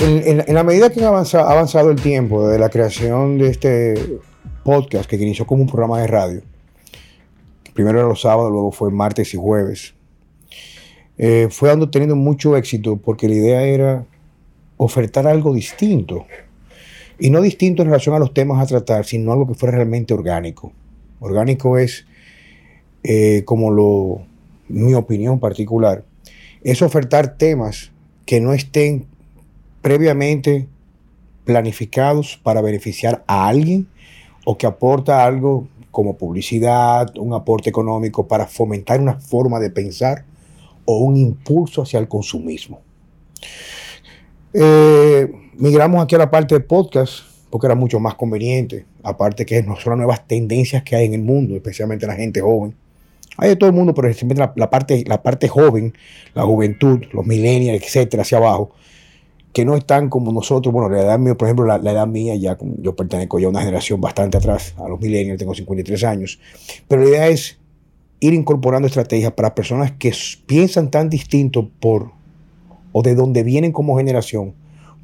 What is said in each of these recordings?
en, la medida que ha avanzado, el tiempo de la creación de este podcast, que inició como un programa de radio, primero era los sábados, luego fue martes y jueves, eh, fue dando, teniendo mucho éxito porque la idea era ofertar algo distinto. Y no distinto en relación a los temas a tratar, sino algo que fuera realmente orgánico. Orgánico es, eh, como lo, mi opinión particular, es ofertar temas que no estén previamente planificados para beneficiar a alguien o que aporta algo como publicidad, un aporte económico para fomentar una forma de pensar o un impulso hacia el consumismo. Eh, migramos aquí a la parte de podcast porque era mucho más conveniente, aparte que son las nuevas tendencias que hay en el mundo, especialmente la gente joven. Hay de todo el mundo, pero especialmente la, parte, la parte joven, la juventud, los millennials, etcétera, hacia abajo, que no están como nosotros, bueno, la edad mía, por ejemplo, la, edad mía, ya yo pertenezco ya a una generación bastante atrás, a los millennials, tengo 53 años, pero la idea es ir incorporando estrategias para personas que piensan tan distinto por o de donde vienen como generación,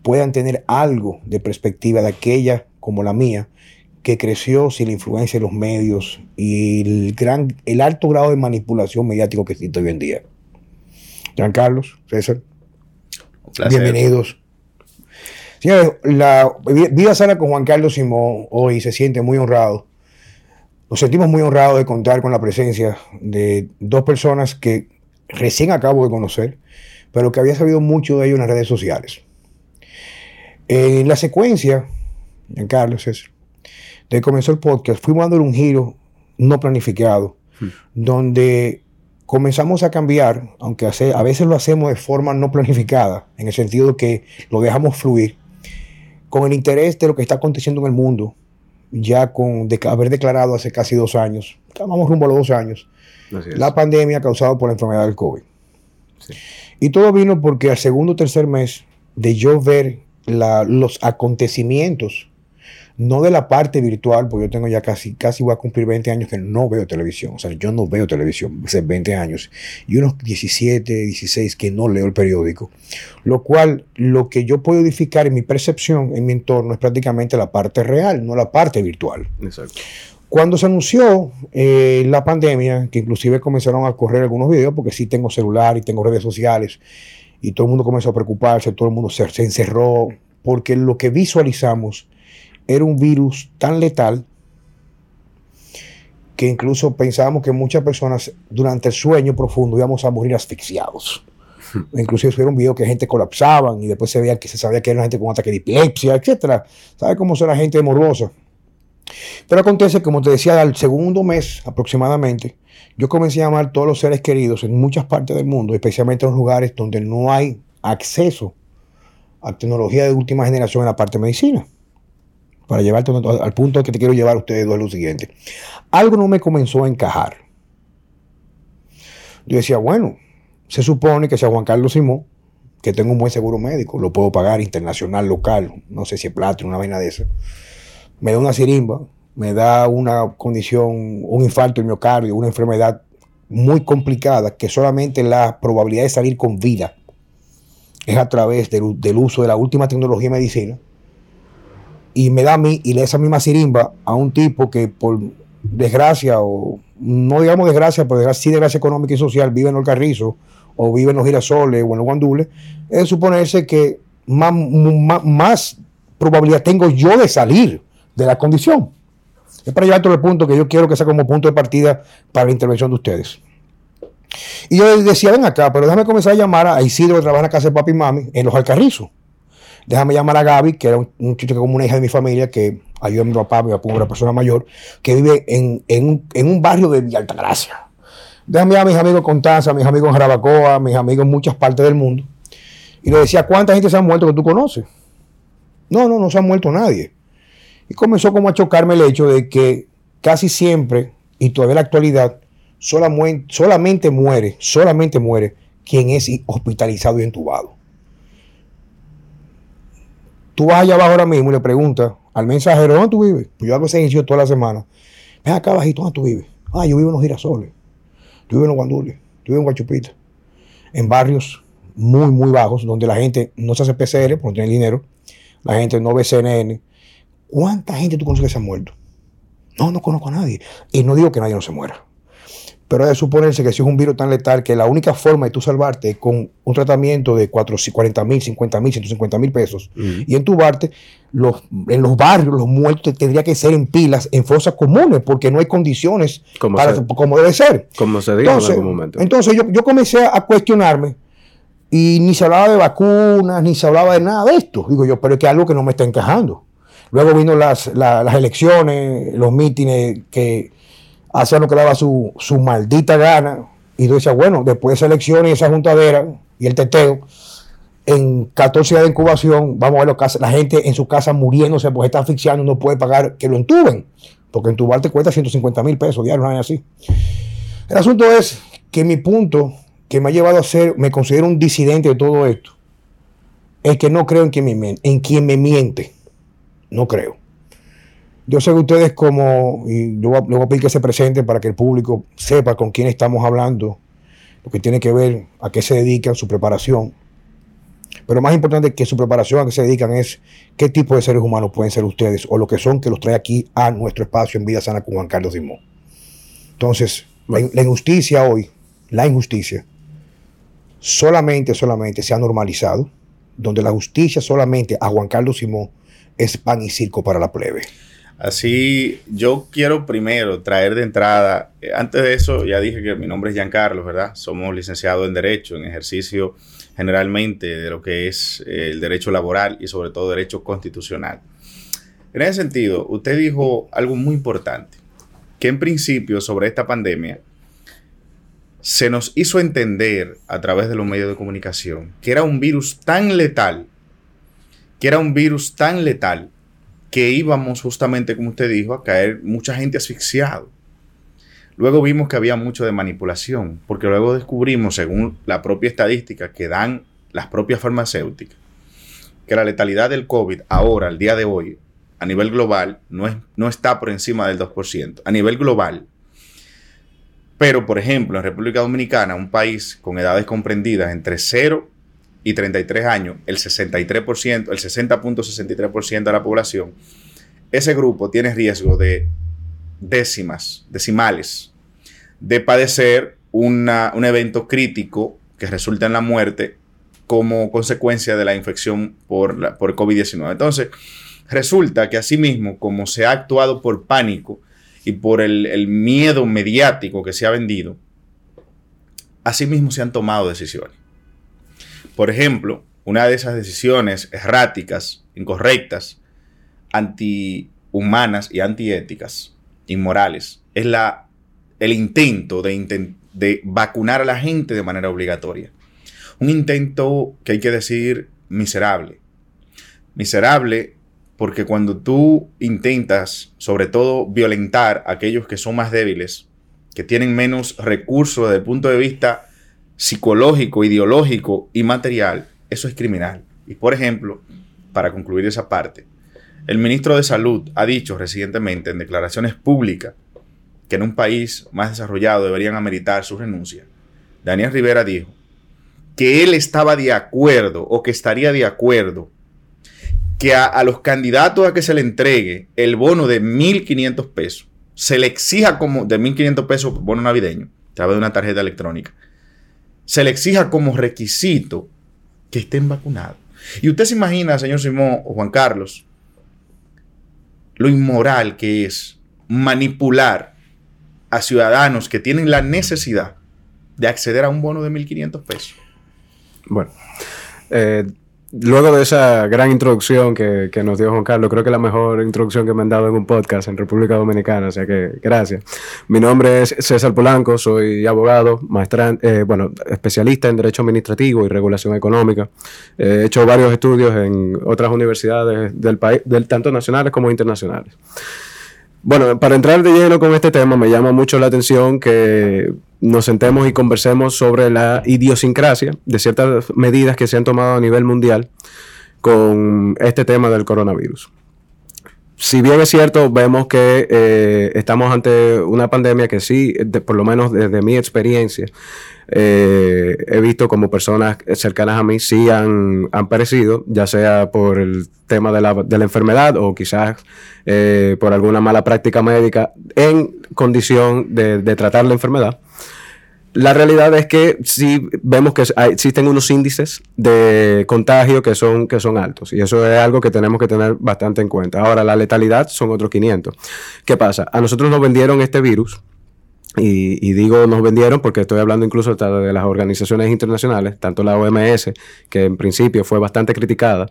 puedan tener algo de perspectiva de aquella como la mía, que creció sin la influencia de los medios y el, gran, el alto grado de manipulación mediático que existe hoy en día. Carlos, César, Bienvenidos. Señores, la vida sana con Juan Carlos Simón hoy se siente muy honrado. Nos sentimos muy honrados de contar con la presencia de dos personas que recién acabo de conocer, pero que había sabido mucho de ellos en las redes sociales. En la secuencia, Juan Carlos, es, de comenzó el podcast, fuimos dándole un giro no planificado, hmm. donde comenzamos a cambiar, aunque a veces lo hacemos de forma no planificada, en el sentido de que lo dejamos fluir, con el interés de lo que está aconteciendo en el mundo, ya con haber declarado hace casi dos años, vamos rumbo a los dos años, la pandemia causada por la enfermedad del COVID. Y todo vino porque al segundo o tercer mes de yo ver los acontecimientos no de la parte virtual, porque yo tengo ya casi, casi voy a cumplir 20 años que no veo televisión. O sea, yo no veo televisión hace 20 años. Y unos 17, 16 que no leo el periódico. Lo cual, lo que yo puedo edificar en mi percepción, en mi entorno, es prácticamente la parte real, no la parte virtual. Exacto. Cuando se anunció eh, la pandemia, que inclusive comenzaron a correr algunos videos, porque sí tengo celular y tengo redes sociales, y todo el mundo comenzó a preocuparse, todo el mundo se encerró, porque lo que visualizamos era un virus tan letal que incluso pensábamos que muchas personas durante el sueño profundo íbamos a morir asfixiados. Hmm. Inclusive subieron video que gente colapsaban y después se veía que se sabía que era gente con ataque de epilepsia, etc. ¿Sabe cómo son la gente morbosa? Pero acontece, como te decía, al segundo mes aproximadamente, yo comencé a llamar a todos los seres queridos en muchas partes del mundo, especialmente en los lugares donde no hay acceso a tecnología de última generación en la parte de medicina para llevarte al punto que te quiero llevar a ustedes dos lo siguiente. Algo no me comenzó a encajar. Yo decía, bueno, se supone que sea Juan Carlos Simón, que tengo un buen seguro médico, lo puedo pagar internacional, local, no sé si es plata, una vaina de esa. Me da una sirimba, me da una condición, un infarto del miocardio, una enfermedad muy complicada que solamente la probabilidad de salir con vida es a través del, del uso de la última tecnología de medicina y me da a mí y le esa misma sirimba a un tipo que por desgracia o no digamos desgracia, pero sí desgracia económica y social vive en el Carrizo o vive en los girasoles o en los guandules, es suponerse que más, más, probabilidad tengo yo de salir de la condición. Es para llevar todo el punto que yo quiero que sea como punto de partida para la intervención de ustedes. Y yo decía, ven acá, pero déjame comenzar a llamar a Isidro que trabaja en la casa de papi y mami en los Alcarrizos déjame llamar a Gaby, que era un, un chico como una hija de mi familia, que ayuda a mi papá, mi papá, una persona mayor, que vive en, un barrio de Altagracia. Déjame llamar a mis amigos Constanza, a mis amigos en Jarabacoa, a mis amigos en muchas partes del mundo. Y le decía, ¿cuánta gente se ha muerto que tú conoces? No, no, no se ha muerto nadie. Y comenzó como a chocarme el hecho de que casi siempre, y todavía en la actualidad, solamente muere, solamente muere quien es hospitalizado y entubado. Tú vas allá abajo ahora mismo y le preguntas al mensajero, ¿dónde tú vives? Pues yo hago ese ejercicio toda la semana. Ven acá abajito, ¿dónde tú vives? Ah, yo vivo en los girasoles. Yo vivo en los guandules. Yo vivo en Guachupita. En barrios muy, muy bajos, donde la gente no se hace PCR porque no tiene dinero, la gente no ve CNN. ¿Cuánta gente tú conoces que se ha muerto? No, no conozco a nadie. Y no digo que nadie no se muera. Pero debe suponerse que si es un virus tan letal que la única forma de tú salvarte es con un tratamiento de 40 mil, 50 mil, 150 mil pesos y entubarte, los, en los barrios los muertos tendría que ser en pilas, en fosas comunes, porque no hay condiciones como, para, como debe ser. Como se dijo en algún momento. Entonces yo, yo comencé a cuestionarme y ni se hablaba de vacunas, ni se hablaba de nada de esto. Digo yo, pero es que algo que no me está encajando. Luego vino las, las elecciones, los mítines que hacían lo que daba su, su maldita gana. Y tú decías, bueno, después de esa elección y esa juntadera y el teteo, en 14 días de incubación, vamos a ver la gente en su casa muriéndose porque está asfixiando, no puede pagar que lo entuben. Porque entubar te cuesta 150 mil pesos diarios, no así. El asunto es que mi punto que me ha llevado a ser, me considero un disidente de todo esto, es que no creo en quien me, en quien me miente. No creo. Yo sé que ustedes como, y yo voy a pedir que se presenten para que el público sepa con quién estamos hablando, lo que tiene que ver a qué se dedican, su preparación. Pero más importante que su preparación a qué se dedican es qué tipo de seres humanos pueden ser ustedes o lo que son que los trae aquí a nuestro espacio en Vida Sana con Juan Carlos Simón. Entonces, la injusticia hoy, la injusticia, solamente, solamente se ha normalizado, donde la justicia solamente a Juan Carlos Simón es pan y circo para la plebe. Así, yo quiero primero traer de entrada, eh, antes de eso ya dije que mi nombre es Giancarlo, ¿verdad? Somos licenciados en Derecho, en ejercicio generalmente de lo que es eh, el derecho laboral y sobre todo derecho constitucional. En ese sentido, usted dijo algo muy importante, que en principio sobre esta pandemia se nos hizo entender a través de los medios de comunicación que era un virus tan letal, que era un virus tan letal, que íbamos justamente, como usted dijo, a caer mucha gente asfixiado. Luego vimos que había mucho de manipulación, porque luego descubrimos, según la propia estadística que dan las propias farmacéuticas, que la letalidad del COVID ahora, al día de hoy, a nivel global, no, es, no está por encima del 2%. A nivel global, pero, por ejemplo, en República Dominicana, un país con edades comprendidas entre 0 y 33 años, el 63%, el 60.63% de la población, ese grupo tiene riesgo de décimas, decimales, de padecer un evento crítico que resulta en la muerte como consecuencia de la infección por, por COVID-19. Entonces, resulta que asimismo, como se ha actuado por pánico, y por el, miedo mediático que se ha vendido, asimismo se han tomado decisiones. Por ejemplo, una de esas decisiones erráticas, incorrectas, antihumanas y antiéticas, inmorales, es la, el intento de, de vacunar a la gente de manera obligatoria. Un intento que hay que decir miserable. Miserable porque cuando tú intentas, sobre todo, violentar a aquellos que son más débiles, que tienen menos recursos desde el punto de vista psicológico, ideológico y material, eso es criminal. Y por ejemplo, para concluir esa parte, el ministro de Salud ha dicho recientemente en declaraciones públicas que en un país más desarrollado deberían ameritar su renuncia. Daniel Rivera dijo que él estaba de acuerdo o que estaría de acuerdo que a, los candidatos a que se le entregue el bono de 1.500 pesos, se le exija como, de 1.500 pesos bono navideño, a través de una tarjeta electrónica, se le exija como requisito que estén vacunados. Y usted se imagina, señor Simón o Juan Carlos, lo inmoral que es manipular a ciudadanos que tienen la necesidad de acceder a un bono de 1.500 pesos. Bueno, eh, luego de esa gran introducción que, nos dio Juan Carlos, creo que la mejor introducción que me han dado en un podcast en República Dominicana, o sea que gracias. Mi nombre es César Polanco, soy abogado, maestra, eh, bueno, especialista en Derecho Administrativo y Regulación Económica. he hecho varios estudios en otras universidades del país, tanto nacionales como internacionales. Bueno, para entrar de lleno con este tema, me llama mucho la atención que nos sentemos y conversemos sobre la idiosincrasia de ciertas medidas que se han tomado a nivel mundial con este tema del coronavirus. Si bien es cierto, vemos que eh, estamos ante una pandemia que sí, por lo menos desde mi experiencia, eh, he visto como personas cercanas a mí sí han, han perecido, ya sea por el tema de la, de la enfermedad o quizás eh, por alguna mala práctica médica en condición de, de tratar la enfermedad. La realidad es que sí vemos que existen unos índices de contagio que son, que son altos y eso es algo que tenemos que tener bastante en cuenta. Ahora, la letalidad son otros 500. ¿Qué pasa? A nosotros nos vendieron este virus y, digo nos vendieron porque estoy hablando incluso de las organizaciones internacionales, tanto la OMS, que en principio fue bastante criticada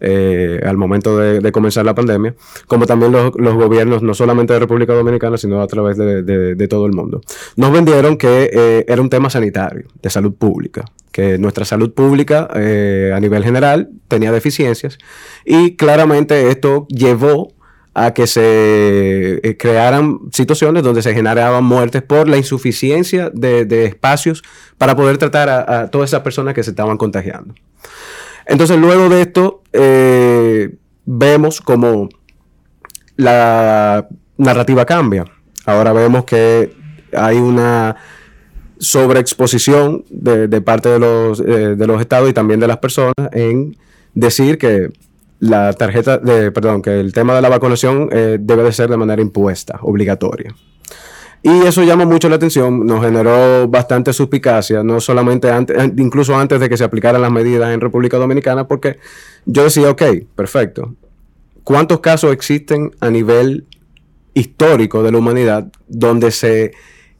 eh, al momento de, comenzar la pandemia, como también los, gobiernos, no solamente de República Dominicana, sino a través de, todo el mundo. Nos vendieron que eh, era un tema sanitario, de salud pública, que nuestra salud pública eh, a nivel general tenía deficiencias y claramente esto llevó a que se eh, crearan situaciones donde se generaban muertes por la insuficiencia de, espacios para poder tratar a, todas esas personas que se estaban contagiando. Entonces, luego de esto, eh, vemos como la narrativa cambia. Ahora vemos que hay una sobreexposición de, de parte de los, eh, de los estados y también de las personas en decir que la tarjeta de, perdón, que el tema de la vacunación eh, debe de ser de manera impuesta, obligatoria. Y eso llama mucho la atención, nos generó bastante suspicacia, no solamente antes, incluso antes de que se aplicaran las medidas en República Dominicana, porque yo decía, ok, perfecto. ¿Cuántos casos existen a nivel histórico de la humanidad donde se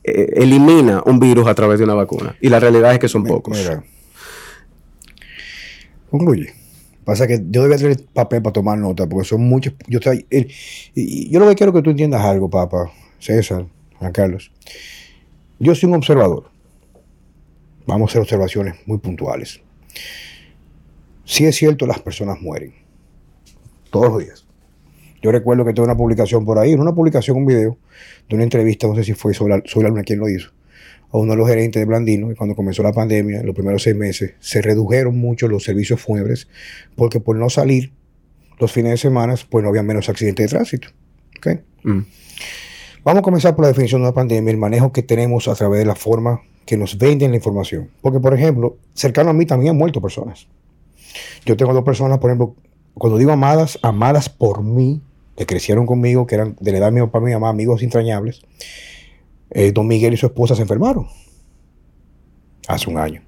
eh, elimina un virus a través de una vacuna? Y la realidad es que son pocos. Concluye. Pasa que yo debería tener papel para tomar nota, porque son muchos. Yo, estoy, yo lo que quiero que tú entiendas algo, papá, César, Juan Carlos. Yo soy un observador. Vamos a hacer observaciones muy puntuales. Sí es cierto, las personas mueren. Todos los días. Yo recuerdo que tengo una publicación por ahí, una publicación, un video, de una entrevista, no sé si fue sobre, sobre alguna quien lo hizo, a uno de los gerentes de Blandino, y cuando comenzó la pandemia, en los primeros seis meses, se redujeron mucho los servicios fúnebres, porque por no salir los fines de semana, pues no había menos accidentes de tránsito. Mm. Vamos a comenzar por la definición de la pandemia, el manejo que tenemos a través de la forma que nos venden la información. Porque, por ejemplo, cercano a mí también han muerto personas. Yo tengo dos personas, por ejemplo, cuando digo amadas, amadas por mí, que crecieron conmigo, que eran de la edad de mi papá, mi mamá, amigos entrañables eh, don Miguel y su esposa se enfermaron hace un año.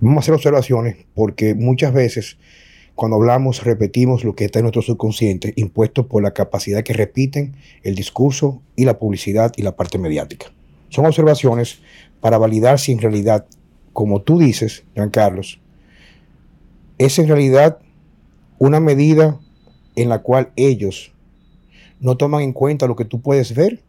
Vamos a hacer observaciones porque muchas veces cuando hablamos repetimos lo que está en nuestro subconsciente, impuesto por la capacidad que repiten el discurso y la publicidad y la parte mediática. Son observaciones para validar si en realidad, como tú dices, Juan Carlos, es en realidad una medida en la cual ellos no toman en cuenta lo que tú puedes ver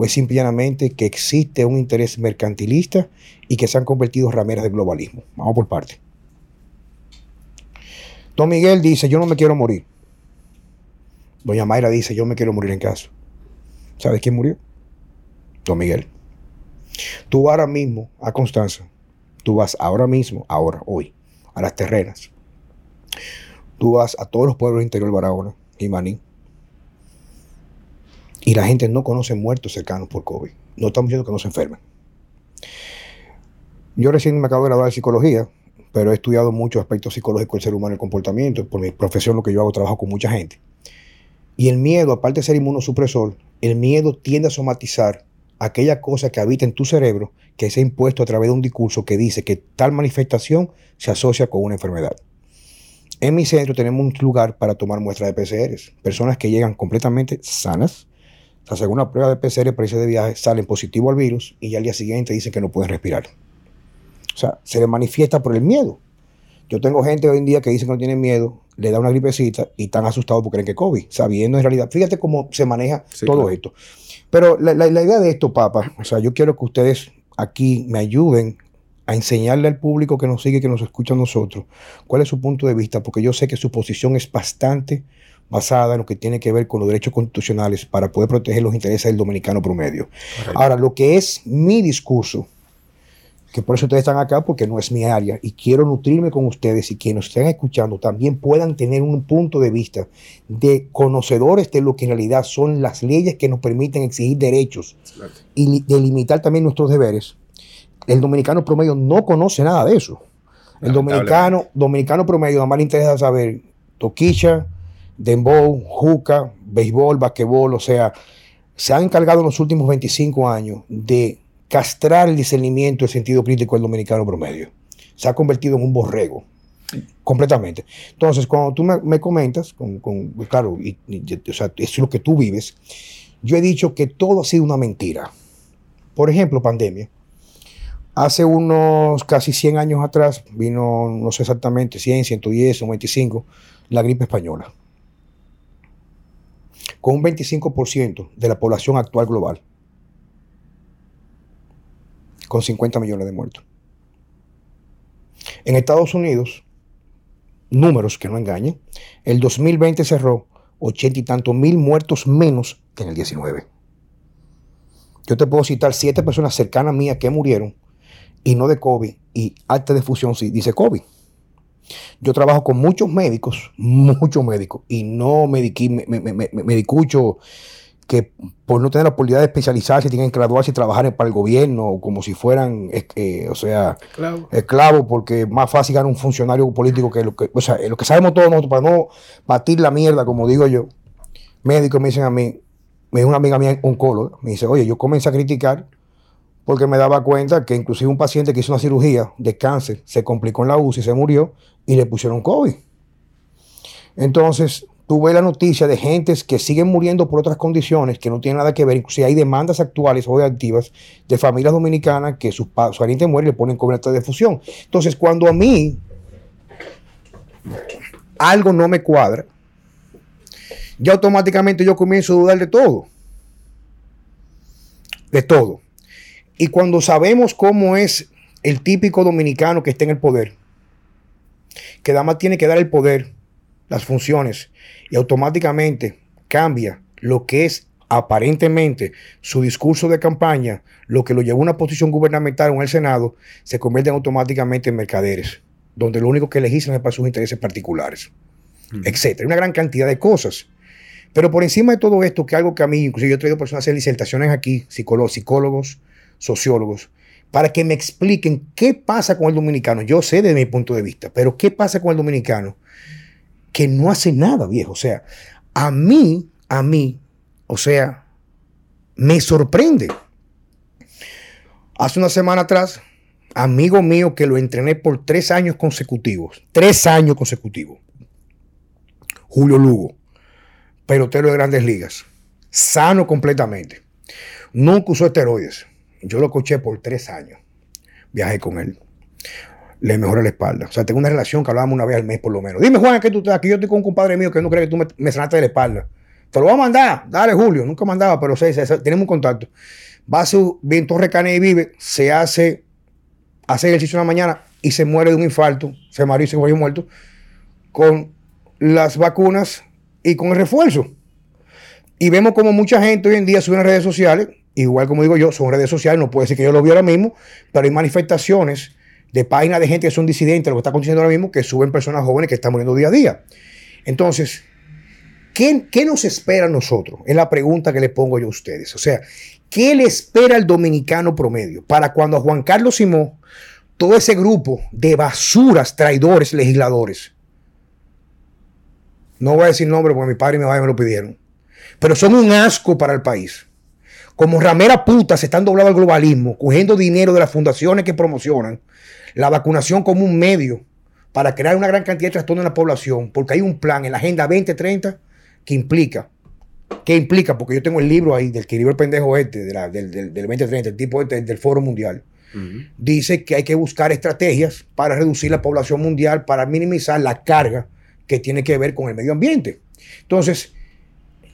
o es simplemente que existe un interés mercantilista y que se han convertido rameras del globalismo. Vamos por parte. Don Miguel dice, yo no me quiero morir. Doña Mayra dice, yo me quiero morir en casa. ¿Sabes quién murió? Don Miguel. Tú ahora mismo a Constanza, tú vas ahora mismo, ahora, hoy, a las terrenas. Tú vas a todos los pueblos interior de Barahona y Maní y la gente no conoce muertos cercanos por COVID. No estamos diciendo que no se enfermen. Yo recién me acabo de graduar de psicología, pero he estudiado muchos aspectos psicológicos del ser humano el comportamiento. Por mi profesión, lo que yo hago, trabajo con mucha gente. Y el miedo, aparte de ser inmunosupresor, el miedo tiende a somatizar aquella cosa que habita en tu cerebro que se ha impuesto a través de un discurso que dice que tal manifestación se asocia con una enfermedad. En mi centro tenemos un lugar para tomar muestras de PCRs. Personas que llegan completamente sanas, la segunda prueba de PCR para de viaje salen positivo al virus y ya al día siguiente dicen que no pueden respirar. O sea, se les manifiesta por el miedo. Yo tengo gente hoy en día que dice que no tienen miedo, le da una gripecita y están asustados porque creen que es COVID, sabiendo en realidad. Fíjate cómo se maneja todo esto. Pero la, la, idea de esto, Papa, o sea, yo quiero que ustedes aquí me ayuden a enseñarle al público que nos sigue, que nos escucha a nosotros, cuál es su punto de vista, porque yo sé que su posición es bastante basada en lo que tiene que ver con los derechos constitucionales para poder proteger los intereses del dominicano promedio. Ahora, lo que es mi discurso, que por eso ustedes están acá, porque no es mi área, y quiero nutrirme con ustedes y quienes nos estén escuchando también puedan tener un punto de vista de conocedores de lo que en realidad son las leyes que nos permiten exigir derechos y delimitar también nuestros deberes. El dominicano promedio no conoce nada de eso. El dominicano, dominicano promedio nada más le interesa saber toquicha, dembow, juca, béisbol, basquetbol, o sea, se han encargado en los últimos 25 años de castrar el discernimiento, el sentido crítico del dominicano promedio. Se ha convertido en un borrego, completamente. Entonces, cuando tú me, comentas, con, claro, y, o sea, es lo que tú vives, yo he dicho que todo ha sido una mentira. Por ejemplo, pandemia. Hace unos casi 100 años atrás vino, no sé exactamente, 100, 110 o 25, la gripe española. Con un 25% de la población actual global con 50 millones de muertos. En Estados Unidos, números que no engañen, el 2020 cerró 80 y tantos mil muertos menos que en el 19. Yo te puedo citar siete personas cercanas mías que murieron y no de COVID y alta difusión sí dice COVID. Yo trabajo con muchos médicos, muchos médicos, y no mediquí, me, medicucho que por no tener la oportunidad de especializarse tienen que graduarse y trabajar para el gobierno como si fueran, eh, o sea, esclavos, porque es más fácil ganar un funcionario político que lo que, o sea, lo que sabemos todos nosotros, para no batir la mierda, como digo yo. Médicos me dicen a mí, me dijo una amiga mía, oncóloga, me dice, oye, yo comencé a criticar porque me daba cuenta que inclusive un paciente que hizo una cirugía de cáncer se complicó en la UCI, se murió y le pusieron COVID. Entonces, tuve la noticia de gentes que siguen muriendo por otras condiciones que no tienen nada que ver. Inclusive hay demandas actuales o activas de familias dominicanas que su parientes mueren y le ponen cobertura de fusión. Entonces, cuando a mí algo no me cuadra, ya automáticamente yo comienzo a dudar de todo. De todo. Y cuando sabemos cómo es el típico dominicano que está en el poder, que además tiene que dar el poder, las funciones y automáticamente cambia lo que es aparentemente su discurso de campaña, lo que lo llevó a una posición gubernamental en el Senado, se convierten automáticamente en mercaderes, donde lo único que legislan es para sus intereses particulares, etcétera. Una gran cantidad de cosas. Pero por encima de todo esto, que algo que a mí, inclusive yo he traído personas a hacer disertaciones aquí, psicólogos, psicólogos, sociólogos, para que me expliquen qué pasa con el dominicano. Yo sé desde mi punto de vista, pero qué pasa con el dominicano que no hace nada, viejo. O sea, a mí, a mí, o sea, me sorprende. Hace una semana atrás, amigo mío que lo entrené por tres años consecutivos, tres años consecutivos, Julio Lugo, pelotero de grandes ligas, sano completamente, nunca usó esteroides. Yo lo coché por tres años, viajé con él le mejora la espalda. O sea, tengo una relación que hablábamos una vez al mes por lo menos. Dime, Juan, que tú estás aquí. Yo estoy con un compadre mío que no cree que tú me, sanaste de la espalda. Te lo voy a mandar. Dale, Julio. Nunca mandaba, pero sé, tenemos un contacto. Va a su bien Torre y vive, se hace, hace ejercicio en la mañana y se muere de un infarto. Se murió y se murió muerto. Con las vacunas y con el refuerzo. Y vemos como mucha gente hoy en día sube en redes sociales, igual como digo yo, son redes sociales, no puede decir que yo lo vi ahora mismo, pero hay manifestaciones de páginas de gente que son disidentes, lo que está aconteciendo ahora mismo, que suben personas jóvenes que están muriendo día a día. Entonces, ¿qué, ¿qué, nos espera a nosotros? Es la pregunta que le pongo yo a ustedes. O sea, ¿qué le espera al dominicano promedio para cuando a Juan Carlos Simón, todo ese grupo de basuras, traidores, legisladores, no voy a decir nombre porque mi padre y mi madre me lo pidieron, pero son un asco para el país. Como ramera puta se están doblando al globalismo, cogiendo dinero de las fundaciones que promocionan, la vacunación como un medio para crear una gran cantidad de trastornos en la población, porque hay un plan en la Agenda 2030 que implica, que implica, porque yo tengo el libro ahí del que el pendejo este, del, 2030, el tipo este del Foro Mundial, dice que hay que buscar estrategias para reducir la población mundial, para minimizar la carga que tiene que ver con el medio ambiente. Entonces,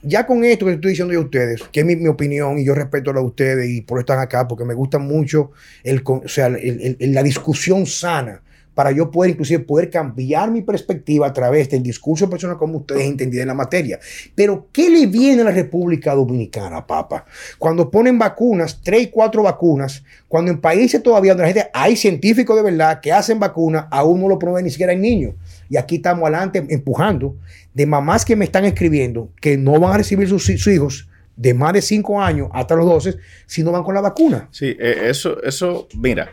ya con esto que estoy diciendo yo a ustedes, que es mi, opinión y yo respeto a la de ustedes y por eso están acá, porque me gusta mucho el, sea, la discusión sana para yo poder inclusive poder cambiar mi perspectiva a través del discurso de personas como ustedes entendida en la materia. Pero, ¿qué le viene a la República Dominicana, papa? Cuando ponen vacunas, tres y cuatro vacunas, cuando en países todavía donde gente, hay científicos de verdad que hacen vacunas, aún no lo prueben ni siquiera en niños. Y aquí estamos adelante empujando de mamás que me están escribiendo que no van a recibir sus, hijos de más de 5 años hasta los 12 si no van con la vacuna. Sí, eh, eso, eso, mira,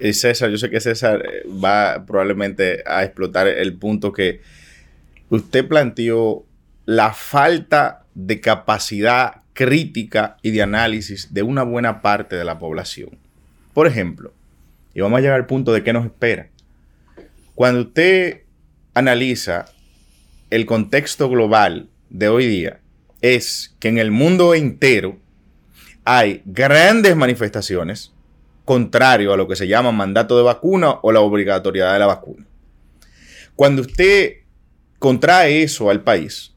y César, yo sé que César eh, va probablemente a explotar el punto que usted planteó la falta de capacidad crítica y de análisis de una buena parte de la población. Por ejemplo, y vamos a llegar al punto de qué nos espera. Cuando usted analiza el contexto global de hoy día, es que en el mundo entero hay grandes manifestaciones contrario a lo que se llama mandato de vacuna o la obligatoriedad de la vacuna. Cuando usted contrae eso al país,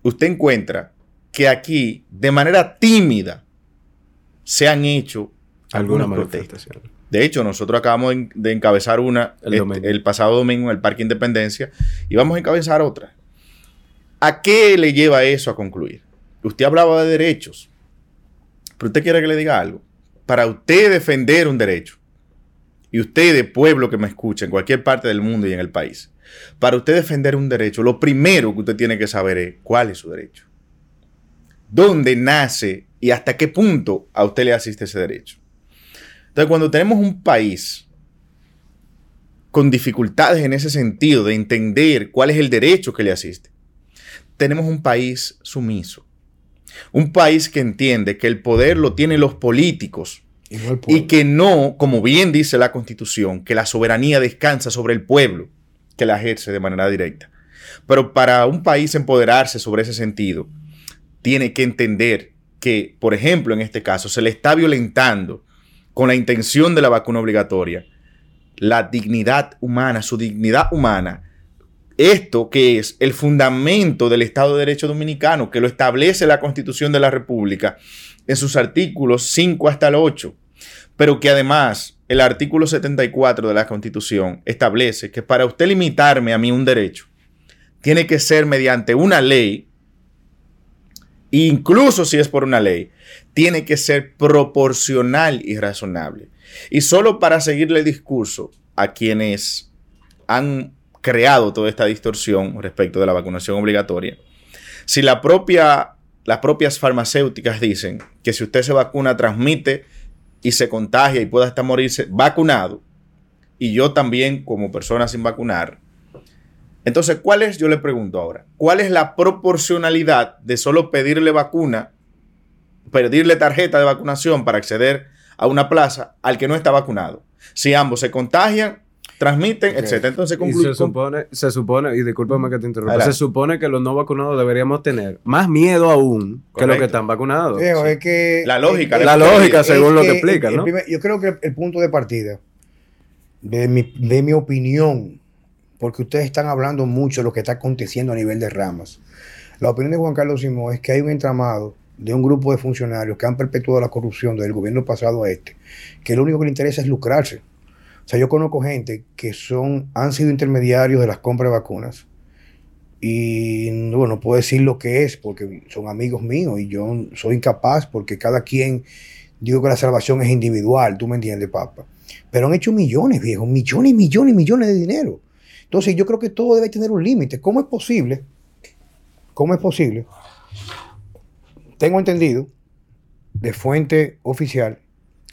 usted encuentra que aquí, de manera tímida, se han hecho algunas protestas. De hecho, nosotros acabamos de encabezar una el, este, el, pasado domingo en el Parque Independencia y vamos a encabezar otra. ¿A qué le lleva eso a concluir? Usted hablaba de derechos, pero usted quiere que le diga algo. Para usted defender un derecho, y usted de pueblo que me escucha en cualquier parte del mundo y en el país, para usted defender un derecho, lo primero que usted tiene que saber es cuál es su derecho. ¿Dónde nace y hasta qué punto a usted le asiste ese derecho? Entonces, cuando tenemos un país con dificultades en ese sentido de entender cuál es el derecho que le asiste, tenemos un país sumiso. Un país que entiende que el poder lo tienen los políticos y, y que no, como bien dice la constitución, que la soberanía descansa sobre el pueblo que la ejerce de manera directa. Pero para un país empoderarse sobre ese sentido, tiene que entender que, por ejemplo, en este caso, se le está violentando con la intención de la vacuna obligatoria, la dignidad humana, su dignidad humana. Esto que es el fundamento del Estado de Derecho Dominicano, que lo establece la Constitución de la República en sus artículos 5 hasta el 8, pero que además el artículo 74 de la Constitución establece que para usted limitarme a mí un derecho, tiene que ser mediante una ley, incluso si es por una ley, tiene que ser proporcional y razonable. Y solo para seguirle el discurso a quienes han creado toda esta distorsión respecto de la vacunación obligatoria, si las propias farmacéuticas dicen que si usted se vacuna transmite y se contagia y pueda hasta morirse vacunado, y yo también como persona sin vacunar, entonces, ¿cuál es, yo le pregunto ahora, cuál es la proporcionalidad de solo pedirle vacuna pedirle tarjeta de vacunación para acceder a una plaza al que no está vacunado. Si ambos se contagian, transmiten, etc. Entonces concluye. Se supone, se supone, y discúlpame que te interrumpa, se supone que los no vacunados deberíamos tener más miedo aún que los que están vacunados. es que, la lógica. la lógica, según lo que explican, ¿no? yo creo que el punto de partida, de mi, de mi opinión, porque ustedes están hablando mucho de lo que está aconteciendo a nivel de ramas. La opinión de Juan Carlos Simón es que hay un entramado de un grupo de funcionarios que han perpetuado la corrupción del gobierno pasado a este, que lo único que le interesa es lucrarse. O sea, yo conozco gente que son, han sido intermediarios de las compras de vacunas y bueno, no puedo decir lo que es porque son amigos míos y yo soy incapaz porque cada quien, digo que la salvación es individual, tú me entiendes, papá. Pero han hecho millones, viejo, millones, millones, millones de dinero. Entonces yo creo que todo debe tener un límite. ¿Cómo es posible? ¿Cómo es posible tengo entendido de fuente oficial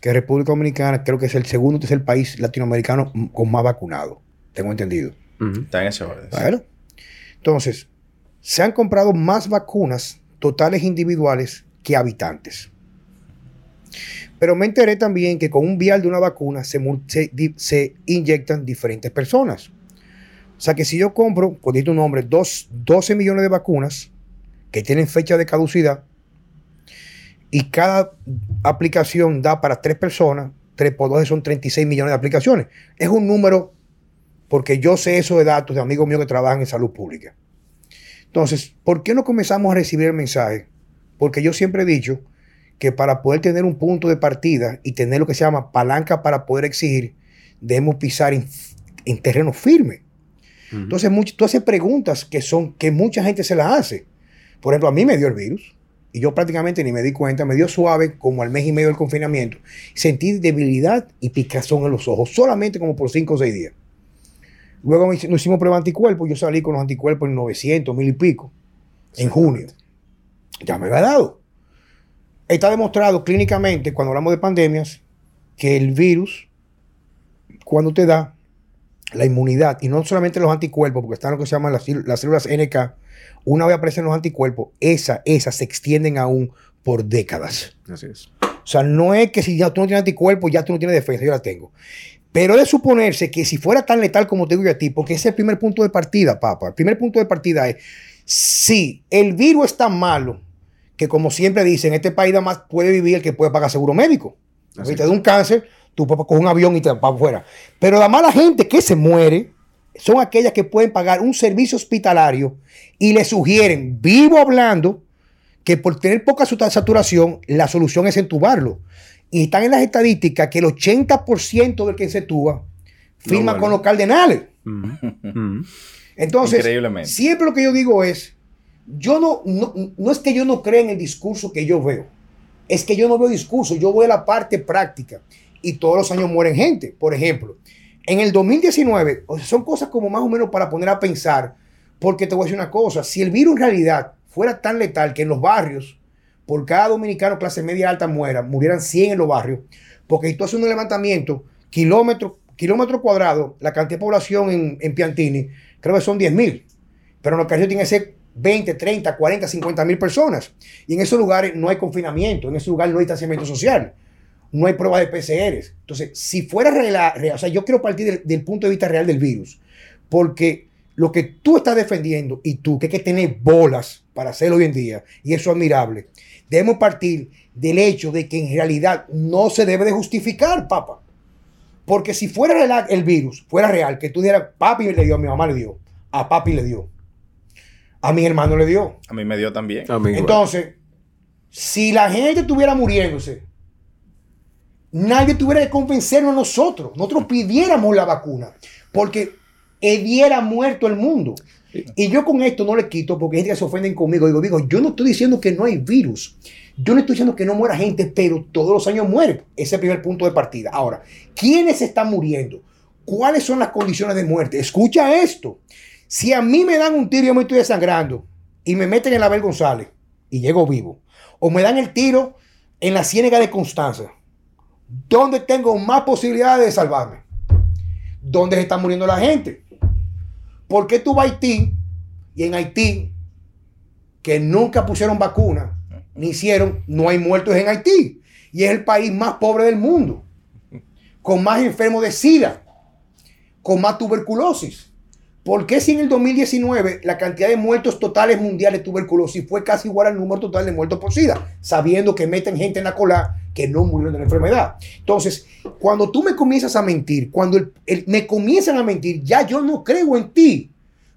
que República Dominicana creo que es el segundo o tercer país latinoamericano con más vacunados. Tengo entendido. Está en ese orden. Bueno, entonces, se han comprado más vacunas totales individuales que habitantes. Pero me enteré también que con un vial de una vacuna se, se, inyectan diferentes personas. O sea que si yo compro, por un nombre, dos, 12 millones de vacunas que tienen fecha de caducidad, y cada aplicación da para tres personas, tres por dos son 36 millones de aplicaciones. Es un número, porque yo sé eso de datos de amigos míos que trabajan en salud pública. Entonces, ¿por qué no comenzamos a recibir el mensaje? Porque yo siempre he dicho que para poder tener un punto de partida y tener lo que se llama palanca para poder exigir, debemos pisar en terreno firme. Entonces, tú haces preguntas que son que mucha gente se las hace. Por ejemplo, a mí me dio el virus y yo prácticamente ni me di cuenta, me dio suave como al mes y medio del confinamiento. Sentí debilidad y picazón en los ojos, solamente como por 5 o 6 días. Luego nos hicimos prueba de anticuerpos, yo salí con los anticuerpos en 900, mil y pico, en junio. Ya me había dado. Está demostrado clínicamente, cuando hablamos de pandemias, que el virus, cuando te da la inmunidad, y no solamente los anticuerpos, porque están lo que se llaman las, las células NK, una vez aparecen los anticuerpos, esas, esas se extienden aún por décadas. Así es. O sea, no es que si ya tú no tienes anticuerpos, ya tú no tienes defensa, yo la tengo. Pero de suponerse que si fuera tan letal como te digo a ti, porque ese es el primer punto de partida, papá. El primer punto de partida es, si el virus es tan malo, que como siempre dicen, en este país nada más puede vivir el que puede pagar seguro médico. Si te da un cáncer, tú puedes coger un avión y te vas para afuera. Pero la mala gente que se muere son aquellas que pueden pagar un servicio hospitalario y le sugieren, vivo hablando, que por tener poca saturación, la solución es entubarlo. Y están en las estadísticas que el 80% del que se tuba firma con los cardenales. Entonces, siempre lo que yo digo es, yo no, no, es que yo no crea en el discurso que yo veo, es que yo no veo discurso, yo veo la parte práctica y todos los años mueren gente. Por ejemplo, en el 2019, son cosas como más o menos para poner a pensar, porque te voy a decir una cosa, si el virus en realidad fuera tan letal que en los barrios por cada dominicano clase media alta muera, murieran 100 en los barrios, porque si tú haces un levantamiento, kilómetro, kilómetro cuadrado, la cantidad de población en, Piantini, creo que son 10 mil, pero en los casos tiene que ser 20, 30, 40, 50 mil personas. Y en esos lugares no hay confinamiento, en esos lugares no hay distanciamiento social, no hay pruebas de PCRs. Entonces, si fuera real, o sea, yo quiero partir del, del, punto de vista real del virus, porque lo que tú estás defendiendo y tú, que hay que tener bolas para hacerlo hoy en día, y eso es admirable, debemos partir del hecho de que en realidad no se debe de justificar, papá. Porque si fuera real el virus, fuera real, que tú dijeras, papi le dio, a mi mamá le dio, a papi le dio, a mi hermano le dio. A mí me dio también. Entonces, si la gente estuviera muriéndose, nadie tuviera que convencernos a nosotros. Nosotros pidiéramos la vacuna. Porque hubiera muerto el mundo. Y yo con esto no le quito porque gente que se ofenden conmigo. Digo, digo, yo no estoy diciendo que no hay virus. Yo no estoy diciendo que no muera gente, pero todos los años muere. Ese es el primer punto de partida. Ahora, ¿quiénes están muriendo? ¿Cuáles son las condiciones de muerte? Escucha esto. Si a mí me dan un tiro y yo me estoy desangrando y me meten en la Bel González y llego vivo, o me dan el tiro en la Ciénaga de Constanza, ¿dónde tengo más posibilidades de salvarme? ¿Dónde se está muriendo la gente? ¿Por qué tú Haití y en Haití, que nunca pusieron vacuna, ni hicieron, no hay muertos en Haití? Y es el país más pobre del mundo, con más enfermos de SIDA, con más tuberculosis. ¿Por qué si en el 2019 la cantidad de muertos totales mundiales de tuberculosis fue casi igual al número total de muertos por SIDA? Sabiendo que meten gente en la cola que no murieron de la enfermedad. Entonces, cuando tú me comienzas a mentir, cuando me comienzan a mentir, ya yo no creo en ti.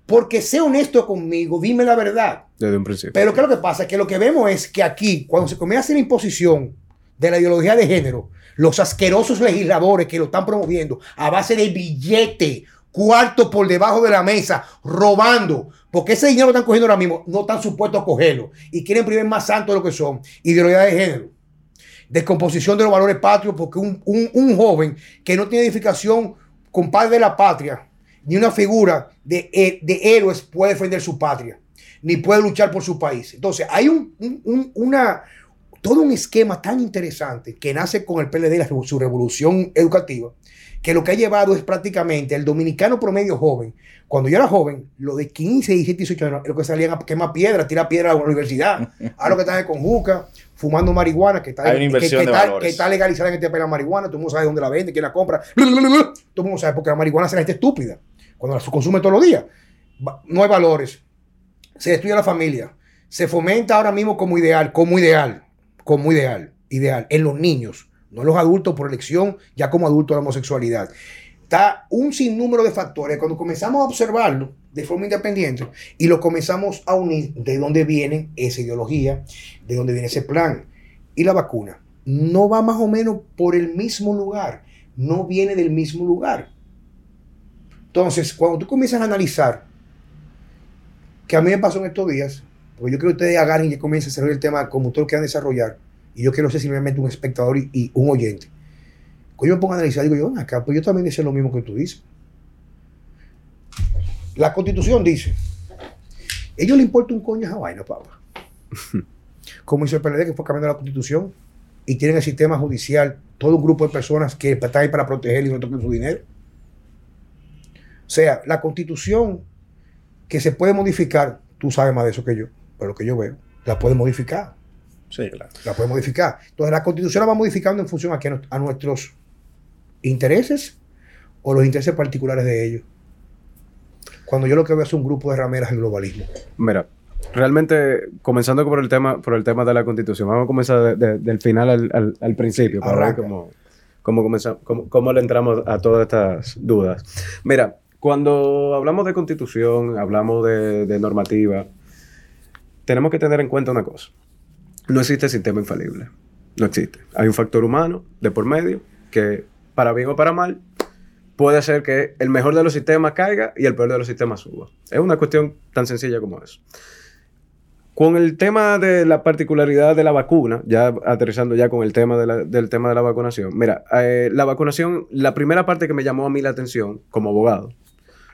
Porque sé honesto conmigo, dime la verdad. Desde un principio. Pero ¿qué es lo que pasa? Que lo que vemos es que aquí, cuando se comienza a hacer la imposición de la ideología de género, los asquerosos legisladores que lo están promoviendo a base de billete, cuarto por debajo de la mesa, robando, porque ese dinero que están cogiendo ahora mismo no están supuestos a cogerlo y quieren primer más santo de lo que son, ideología de género descomposición de los valores patrios, porque un, joven que no tiene edificación con padre de la patria, ni una figura de, eh, de, héroes puede defender su patria, ni puede luchar por su país. Entonces, hay un, una, todo un esquema tan interesante que nace con el PLD su revolución educativa, que lo que ha llevado es prácticamente el dominicano promedio joven. Cuando yo era joven, lo de 15, 17, 18 años, lo que salían a quemar piedra, tirar piedra a la universidad, a lo que están con juca, fumando marihuana, que está, que, está, legalizada en este país la marihuana, todo el mundo sabe dónde la vende, quién la compra, todo el mundo sabe porque la marihuana hace la gente estúpida, cuando la consume todos los días. No hay valores, se destruye la familia, se fomenta ahora mismo como ideal, como ideal, como ideal, ideal, en los niños no los adultos por elección, ya como adultos la homosexualidad. Está un sinnúmero de factores. Cuando comenzamos a observarlo de forma independiente y lo comenzamos a unir de dónde viene esa ideología, de dónde viene ese plan. Y la vacuna no va más o menos por el mismo lugar, no viene del mismo lugar. Entonces, cuando tú comienzas a analizar, que a mí me pasó en estos días, porque yo quiero que ustedes agarren y comiencen a desarrollar el tema como ustedes lo quieran desarrollar, y yo quiero ser simplemente un espectador y, y un oyente. Cuando yo me pongo a analizar, digo yo, acá, pues yo también decía lo mismo que tú dices. La constitución dice, ellos le importa un coño a esa vaina, papá. Como hizo el PLD que fue cambiando la constitución y tienen el sistema judicial, todo un grupo de personas que están ahí para proteger y no toquen su dinero. O sea, la constitución que se puede modificar, tú sabes más de eso que yo, pero lo que yo veo, la puede modificar. Sí, claro. La puede modificar. Entonces la constitución la va modificando en función a, que, a nuestros intereses o los intereses particulares de ellos. Cuando yo lo que veo es un grupo de rameras del globalismo. Mira, realmente, comenzando por el tema, por el tema de la constitución, vamos a comenzar de- de- del final al, al- al principio, para ver Arranca. cómo, cómo, comenzamos, cómo, cómo le entramos a todas estas dudas. Mira, cuando hablamos de constitución, hablamos de, de normativa, tenemos que tener en cuenta una cosa. No existe sistema infalible. No existe. Hay un factor humano de por medio que, para bien o para mal, puede hacer que el mejor de los sistemas caiga y el peor de los sistemas suba. Es una cuestión tan sencilla como eso. Con el tema de la particularidad de la vacuna, ya aterrizando ya con el tema de la- del tema de la vacunación. Mira, eh, la vacunación, la primera parte que me llamó a mí la atención como abogado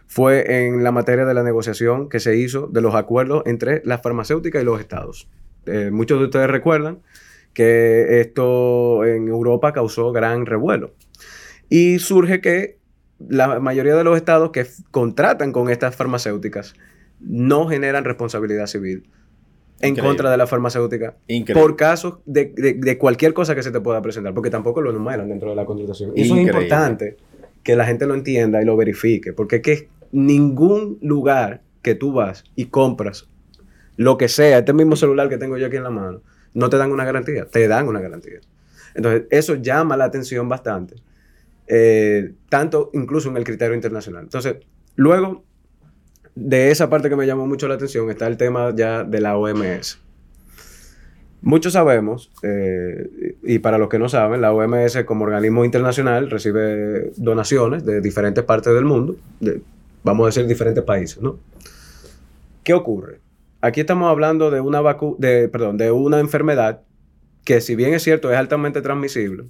fue en la materia de la negociación que se hizo de los acuerdos entre las farmacéuticas y los estados. Eh, muchos de ustedes recuerdan que esto en Europa causó gran revuelo. Y surge que la mayoría de los estados que contratan con estas farmacéuticas no generan responsabilidad civil en Increíble. contra de la farmacéutica Increíble. por casos de, de- de cualquier cosa que se te pueda presentar, porque tampoco lo enumeran dentro de la contratación. Y eso es importante que la gente lo entienda y lo verifique, porque es que ningún lugar que tú vas y compras lo que sea, este mismo celular que tengo yo aquí en la mano, no te dan una garantía, te dan una garantía. Entonces, eso llama la atención bastante, eh, tanto incluso en el criterio internacional. Entonces, luego de esa parte que me llamó mucho la atención está el tema ya de la OMS. Muchos sabemos, eh, y para los que no saben, la OMS como organismo internacional recibe donaciones de diferentes partes del mundo, vamos a decir diferentes países, ¿no? ¿Qué ocurre? Aquí estamos hablando de una vacu de, perdón, de una enfermedad que si bien es cierto es altamente transmisible,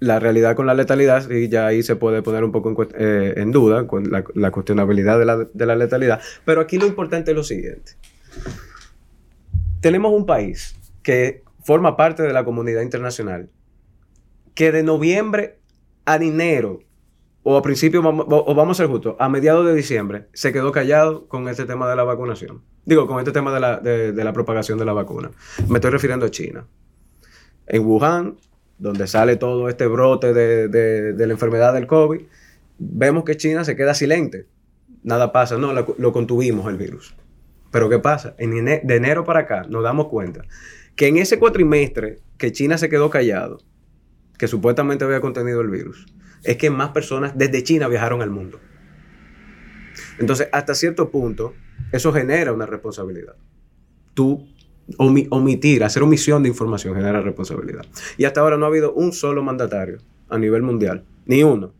la realidad con la letalidad, y ya ahí se puede poner un poco en, eh, duda con la, cuestionabilidad de la, de la letalidad, pero aquí lo importante es lo siguiente. Tenemos un país que forma parte de la comunidad internacional que de noviembre a enero, o a principio, o vamos a ser justos, a mediados de diciembre, se quedó callado con este tema de la vacunación. Digo, con este tema de la, de la propagación de la vacuna. Me estoy refiriendo a China. En Wuhan, donde sale todo este brote de, de- de la enfermedad del COVID, vemos que China se queda silente. Nada pasa, no, lo, contuvimos el virus. Pero ¿qué pasa? En de enero para acá nos damos cuenta que en ese cuatrimestre que China se quedó callado, que supuestamente había contenido el virus, es que más personas desde China viajaron al mundo. Entonces, hasta cierto punto, eso genera una responsabilidad. Tú omi- omitir, hacer omisión de información genera responsabilidad. Y hasta ahora no ha habido un solo mandatario a nivel mundial, ni uno,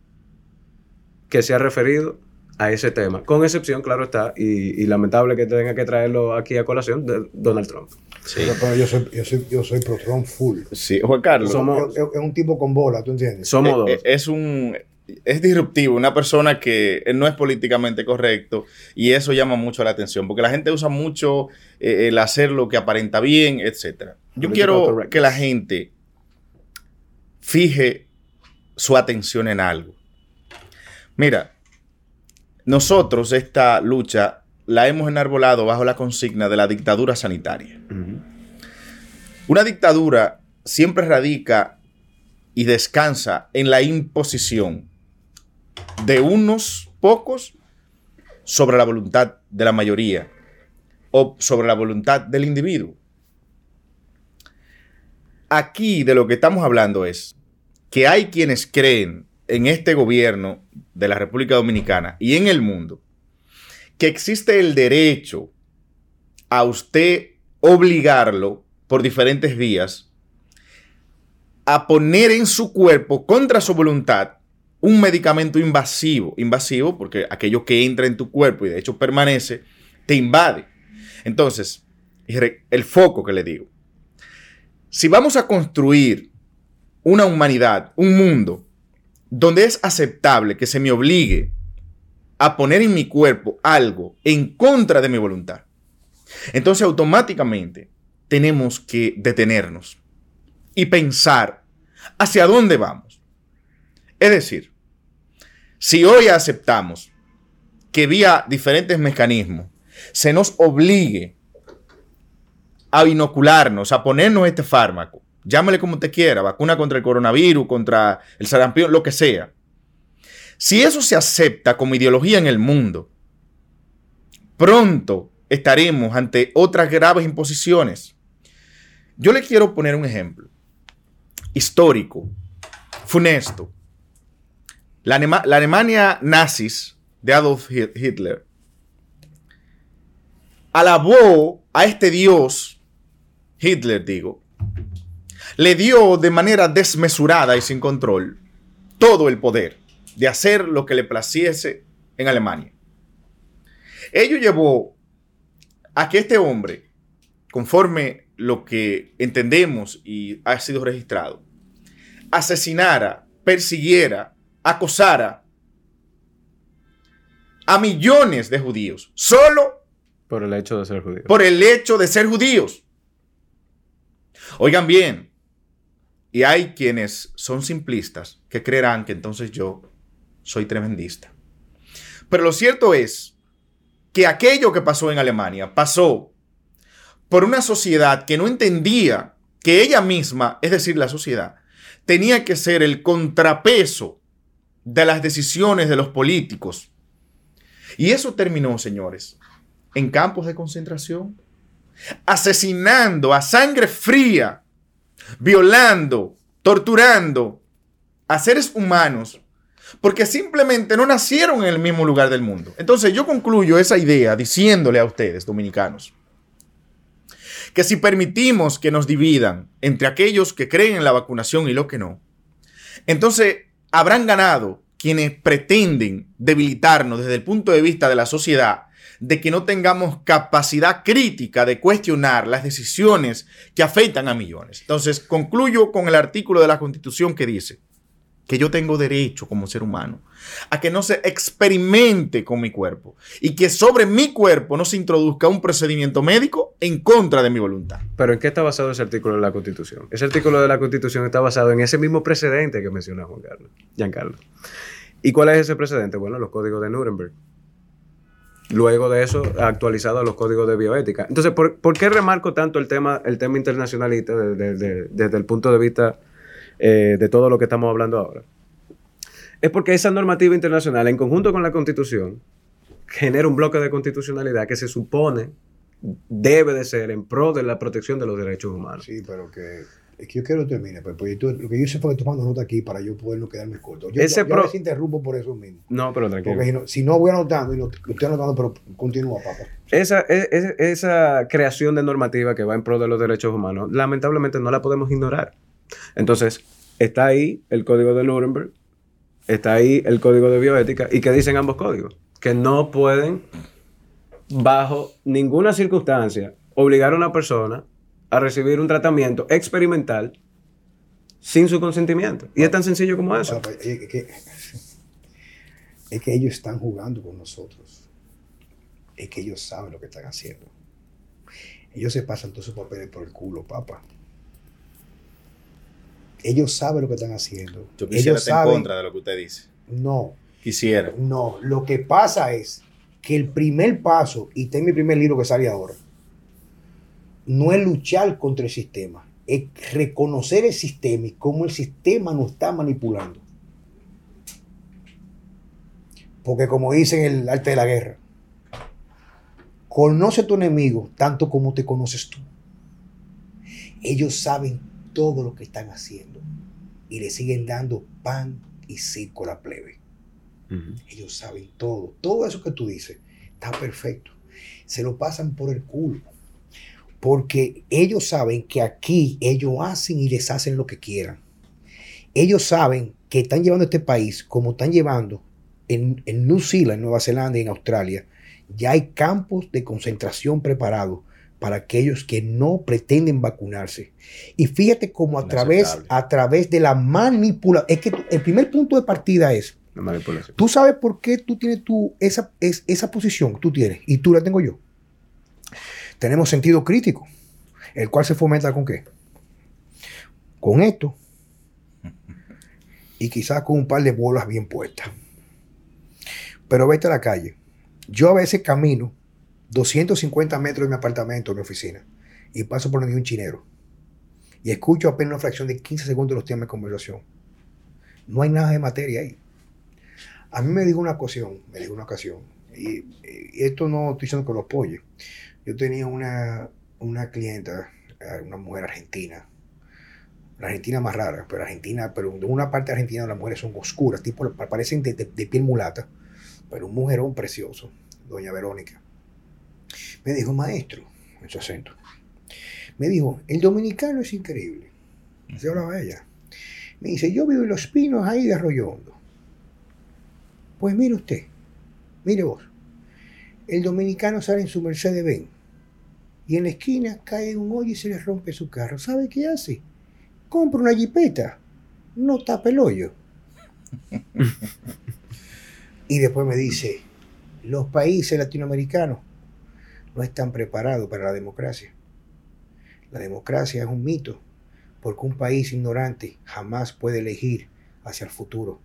que se ha referido a ese tema. Con excepción, claro está, y, y lamentable que tenga que traerlo aquí a colación, de Donald Trump. Sí. Pero, pero yo soy, yo soy, yo soy pro Trump full. Sí, Juan Carlos. Somos- Es, es un tipo con bola, ¿tú entiendes? Somos eh, dos. eh, es un es disruptivo, una persona que no es políticamente correcto y eso llama mucho la atención porque la gente usa mucho eh, el hacer lo que aparenta bien, etcétera. Yo Political quiero correctness. que la gente fije su atención en algo. Mira, nosotros esta lucha la hemos enarbolado bajo la consigna de la dictadura sanitaria. Una dictadura siempre radica y descansa en la imposición de unos pocos sobre la voluntad de la mayoría o sobre la voluntad del individuo. Aquí de lo que estamos hablando es que hay quienes creen en este gobierno de la República Dominicana y en el mundo que existe el derecho a usted obligarlo por diferentes vías a poner en su cuerpo contra su voluntad un medicamento invasivo, invasivo porque aquello que entra en tu cuerpo y de hecho permanece, te invade. Entonces, el foco que le digo, si vamos a construir una humanidad, un mundo, donde es aceptable que se me obligue a poner en mi cuerpo algo en contra de mi voluntad, entonces automáticamente tenemos que detenernos y pensar hacia dónde vamos. Es decir, si hoy aceptamos que vía diferentes mecanismos se nos obligue a inocularnos, a ponernos este fármaco, llámale como te quiera, vacuna contra el coronavirus, contra el sarampión, lo que sea. Si eso se acepta como ideología en el mundo, pronto estaremos ante otras graves imposiciones. Yo le quiero poner un ejemplo histórico, funesto. La, Alemania nazis de Adolf Hitler alabó a este dios, Hitler digo, le dio de manera desmesurada y sin control todo el poder de hacer lo que le placiese en Alemania. Ello llevó a que este hombre, conforme lo que entendemos y ha sido registrado, asesinara, persiguiera, acosara a millones de judíos, solo por el hecho de ser judíos. Por el hecho de ser judíos. Oigan bien, y hay quienes son simplistas que creerán que entonces yo soy tremendista. Pero lo cierto es que aquello que pasó en Alemania pasó por una sociedad que no entendía que ella misma, es decir, la sociedad, tenía que ser el contrapeso de las decisiones de los políticos. Y eso terminó, señores, en campos de concentración, asesinando a sangre fría, violando, torturando a seres humanos porque simplemente no nacieron en el mismo lugar del mundo. Entonces yo concluyo esa idea diciéndole a ustedes, dominicanos, que si permitimos que nos dividan entre aquellos que creen en la vacunación y los que no, entonces habrán ganado quienes pretenden debilitarnos desde el punto de vista de la sociedad, de que no tengamos capacidad crítica de cuestionar las decisiones que afectan a millones. Entonces concluyo con el artículo de la Constitución que dice, que yo tengo derecho como ser humano a que no se experimente con mi cuerpo y que sobre mi cuerpo no se introduzca un procedimiento médico en contra de mi voluntad. Pero ¿en qué está basado ese artículo de la Constitución? Ese artículo de la Constitución está basado en ese mismo precedente que menciona Juan Carlos, Giancarlo. ¿Y cuál es ese precedente? Bueno, los códigos de Nuremberg. Luego de eso, actualizado a los códigos de bioética. Entonces, ¿por, qué remarco tanto el tema, el tema internacionalista desde el punto de vista eh, de todo lo que estamos hablando ahora. Es porque esa normativa internacional, en conjunto con la Constitución, genera un bloque de constitucionalidad que se supone debe de ser en pro de la protección de los derechos humanos. Sí, pero que es que yo quiero terminar, pues, pues lo que yo sé fue tomando nota aquí para yo poder no quedarme corto. Yo, Ese yo, interrumpo por eso mismo. No, pero tranquilo. Porque si no, voy anotando y lo, estoy anotando, pero continúa, papá. Esa, e, e, esa creación de normativa que va en pro de los derechos humanos, lamentablemente no la podemos ignorar. Entonces, está ahí el código de Nuremberg, está ahí el código de bioética. ¿Y qué dicen ambos códigos? Que no pueden, bajo ninguna circunstancia, obligar a una persona a recibir un tratamiento experimental sin su consentimiento. Y es tan sencillo como eso. Es que, es que ellos están jugando con nosotros. Es que ellos saben lo que están haciendo. Ellos se pasan todos sus papeles por el culo, papá. Ellos saben lo que están haciendo. Yo quisiera estar en contra de lo que usted dice. No. Quisiera. No, lo que pasa es que el primer paso, y tengo mi primer libro que sale ahora, no es luchar contra el sistema, es reconocer el sistema y cómo el sistema nos está manipulando. Porque como dicen en el arte de la guerra, conoce a tu enemigo tanto como te conoces tú. Ellos saben todo lo que están haciendo y le siguen dando pan y circo a la plebe. Ellos saben todo. Todo eso que tú dices está perfecto. Se lo pasan por el culo. Porque ellos saben que aquí ellos hacen y les hacen lo que quieran. Ellos saben que están llevando este país como están llevando en, en New Zealand, en Nueva Zelanda y en Australia. Ya hay campos de concentración preparados para aquellos que no pretenden vacunarse. Y fíjate cómo a través, a través de la manipulación, es que el primer punto de partida es, La manipulación. tú sabes por qué tú tienes tu, esa, es, esa posición que tú tienes y tú la tengo yo. Tenemos sentido crítico, el cual se fomenta con qué? Con esto y quizás con un par de bolas bien puestas. Pero vete a la calle. Yo a veces camino 250 metros de mi apartamento, de mi oficina, y paso por donde un chinero. Y escucho apenas una fracción de 15 segundos de los temas de conversación. No hay nada de materia ahí. A mí me dijo una ocasión, me dijo una ocasión, y, esto no estoy diciendo que lo apoye. Yo tenía una, una clienta, eh, una mujer argentina, la argentina más rara, pero argentina, pero de una parte de Argentina las mujeres son oscuras, tipo, parecen de- de piel mulata, pero un mujerón precioso, doña Verónica. Me dijo, maestro, en su acento, me dijo, el dominicano es increíble. Se hablaba ella. Me dice, yo vivo en los pinos ahí de Arroyo Hondo. Pues mire usted, mire vos, el dominicano sale en su Mercedes Benz y en la esquina cae un hoyo y se le rompe su carro. ¿Sabe qué hace? Compra una jipeta, no tapa el hoyo. y después me dice, los países latinoamericanos no están preparados para la democracia. La democracia es un mito, porque un país ignorante jamás puede elegir hacia el futuro.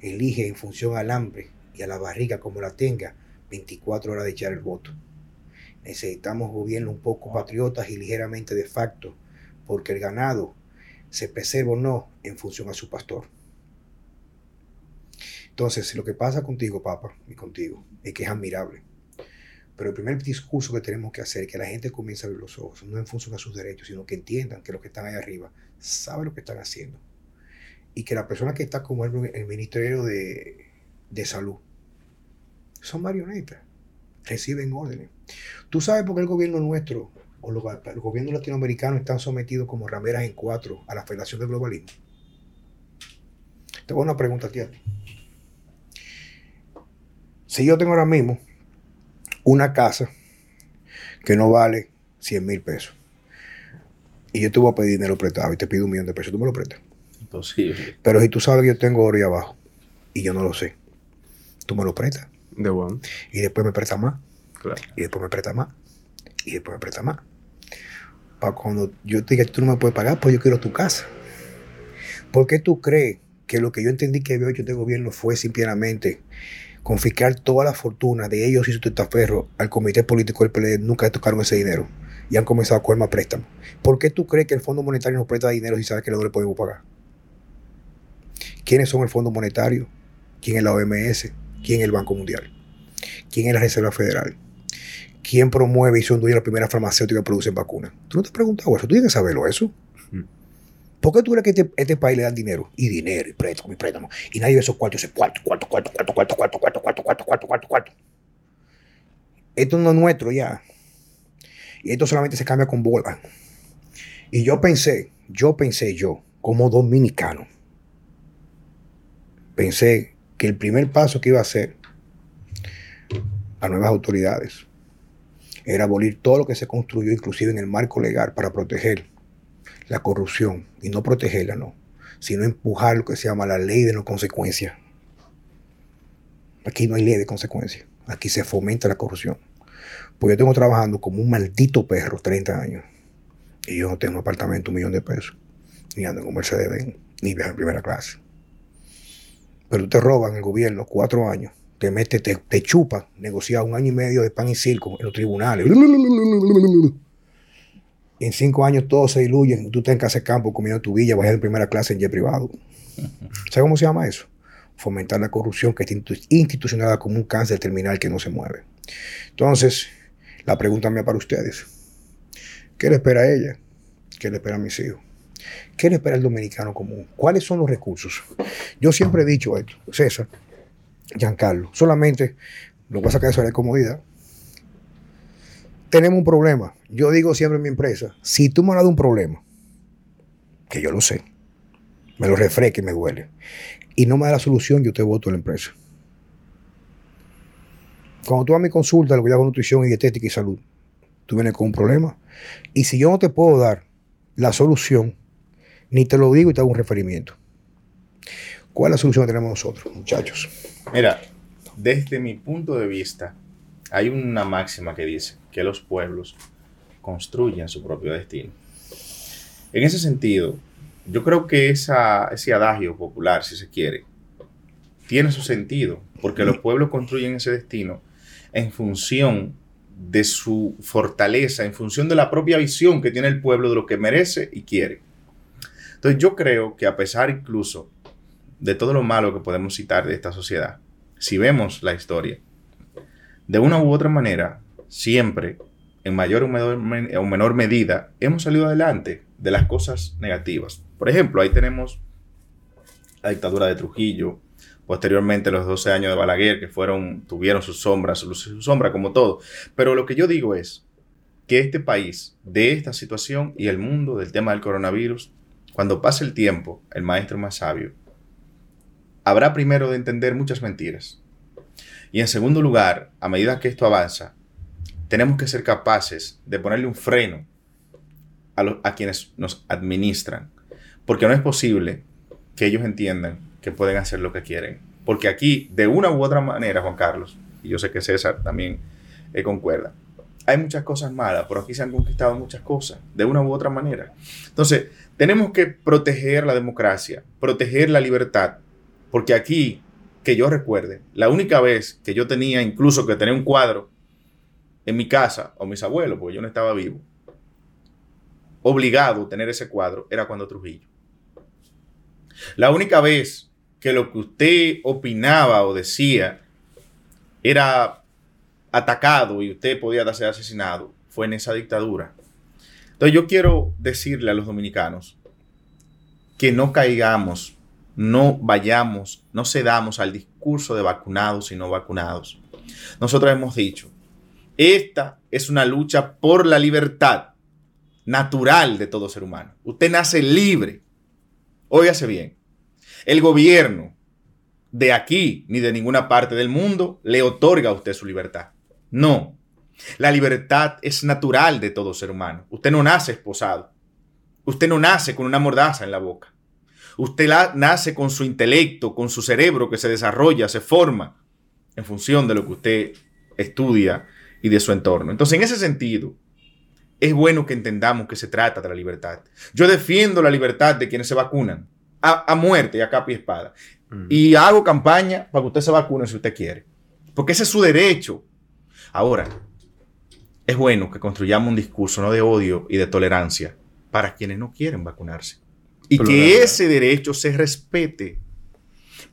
Elige en función al hambre y a la barriga como la tenga 24 horas de echar el voto. Necesitamos gobiernos un poco patriotas y ligeramente de facto, porque el ganado se preserva o no en función a su pastor. Entonces, lo que pasa contigo, papá, y contigo, es que es admirable. Pero el primer discurso que tenemos que hacer es que la gente comience a abrir los ojos, no en función a sus derechos, sino que entiendan que los que están ahí arriba saben lo que están haciendo. Y que la persona que está como el, el Ministerio de, de Salud son marionetas, reciben órdenes. ¿Tú sabes por qué el gobierno nuestro o los, los gobiernos latinoamericanos están sometidos como rameras en cuatro a la Federación del Globalismo? Te voy a una pregunta a ti. a ti. Si yo tengo ahora mismo una casa que no vale 100 mil pesos y yo te voy a pedir dinero prestado y te pido un millón de pesos, tú me lo prestas. Imposible. Pero si tú sabes que yo tengo oro ahí abajo y yo no lo sé, tú me lo prestas De one. y después me prestas más Claro. y después me prestas más y después me prestas más. Para cuando yo te diga tú no me puedes pagar, pues yo quiero tu casa. ¿Por qué tú crees que lo que yo entendí que había hecho este gobierno fue simplemente confiscar toda la fortuna de ellos y su testaferro al comité político del PLD? Nunca tocaron ese dinero y han comenzado a coger más préstamos. ¿Por qué tú crees que el Fondo Monetario nos presta dinero si sabe que no le podemos pagar? ¿Quiénes son el Fondo Monetario? ¿Quién es la OMS? ¿Quién es el Banco Mundial? ¿Quién es la Reserva Federal? ¿Quién promueve y son dueños de la primera farmacéutica que producen vacunas? ¿Tú no te has preguntado eso? ¿Tú tienes que saberlo eso? ¿Por qué tú crees que este, este país le dan dinero? Y dinero, y préstamo, y préstamo. Y nadie de esos cuartos dice cuarto, cuarto, cuarto, cuarto, cuarto, cuarto, cuarto, cuarto, cuarto, cuarto, cuarto, cuarto. Esto no es nuestro ya. Y esto solamente se cambia con bola. Y yo pensé, yo pensé yo, como dominicano, pensé que el primer paso que iba a hacer a nuevas autoridades era abolir todo lo que se construyó, inclusive en el marco legal, para proteger la corrupción. Y no protegerla, no, sino empujar lo que se llama la ley de no consecuencia. Aquí no hay ley de consecuencia. Aquí se fomenta la corrupción. Pues yo tengo trabajando como un maldito perro 30 años. Y yo no tengo un apartamento, un millón de pesos. Ni ando en un Mercedes ni viajo en primera clase. Pero te roban el gobierno cuatro años. Te mete, te, te chupa, negocia un año y medio de pan y circo en los tribunales. En cinco años todos se diluyen. Tú estás en casa de campo comiendo tu villa, vas en primera clase en jet privado. ¿Sabes cómo se llama eso? Fomentar la corrupción que está institu- institucionada como un cáncer terminal que no se mueve. Entonces, la pregunta mía para ustedes. ¿Qué le espera a ella? ¿Qué le espera a mis hijos? ¿Qué le espera al dominicano común? ¿Cuáles son los recursos? Yo siempre he dicho esto, César, Giancarlo, solamente lo voy a sacar de la comodidad. Tenemos un problema. Yo digo siempre en mi empresa, si tú me has dado un problema, que yo lo sé, me lo refresca y me duele, y no me da la solución, yo te voto a la empresa. Cuando tú a mi consulta, lo que yo hago nutrición y dietética y salud, tú vienes con un problema. Y si yo no te puedo dar la solución, ni te lo digo y te hago un referimiento. ¿Cuál es la solución que tenemos nosotros, muchachos? Mira, desde mi punto de vista, hay una máxima que dice que los pueblos construyen su propio destino. En ese sentido, yo creo que ese adagio popular, si se quiere, tiene su sentido, porque los pueblos construyen ese destino en función de su fortaleza, en función de la propia visión que tiene el pueblo de lo que merece y quiere. Entonces yo creo que a pesar incluso de todo lo malo que podemos citar de esta sociedad, si vemos la historia, de una u otra manera, siempre, en mayor o menor, medida, hemos salido adelante de las cosas negativas. Por ejemplo, ahí tenemos la dictadura de Trujillo, posteriormente los 12 años de Balaguer, que fueron, tuvieron sus sombras, su su sombra, como todo. Pero lo que yo digo es que este país, de esta situación y el mundo del tema del coronavirus, cuando pase el tiempo, el maestro más sabio, habrá primero de entender muchas mentiras. Y en segundo lugar, a medida que esto avanza, tenemos que ser capaces de ponerle un freno a, a quienes nos administran. Porque no es posible que ellos entiendan que pueden hacer lo que quieren. Porque aquí, de una u otra manera, Juan Carlos, y yo sé que César también eh, concuerda, hay muchas cosas malas, pero aquí se han conquistado muchas cosas, de una u otra manera. Entonces, tenemos que proteger la democracia, proteger la libertad, porque aquí, que yo recuerde, la única vez que yo tenía incluso que tener un cuadro en mi casa, o mis abuelos, porque yo no estaba vivo, obligado a tener ese cuadro, era cuando Trujillo. La única vez que lo que usted opinaba o decía era atacado y usted podía ser asesinado, fue en esa dictadura. Entonces yo quiero decirle a los dominicanos que no caigamos, no vayamos, no cedamos al discurso de vacunados y no vacunados. Nosotros hemos dicho, esta es una lucha por la libertad natural de todo ser humano. Usted nace libre. Óigase bien. El gobierno de aquí ni de ninguna parte del mundo le otorga a usted su libertad. No. La libertad es natural de todo ser humano. Usted no nace esposado. Usted no nace con una mordaza en la boca. Usted nace con su intelecto, con su cerebro que se desarrolla, se forma en función de lo que usted estudia y de su entorno. Entonces, en ese sentido, es bueno que entendamos que se trata de la libertad. Yo defiendo la libertad de quienes se vacunan a, muerte y a capa y espada. Mm. Y hago campaña para que usted se vacune si usted quiere. Porque ese es su derecho. Ahora, es bueno que construyamos un discurso no de odio y de tolerancia para quienes no quieren vacunarse. Y que ese derecho se respete.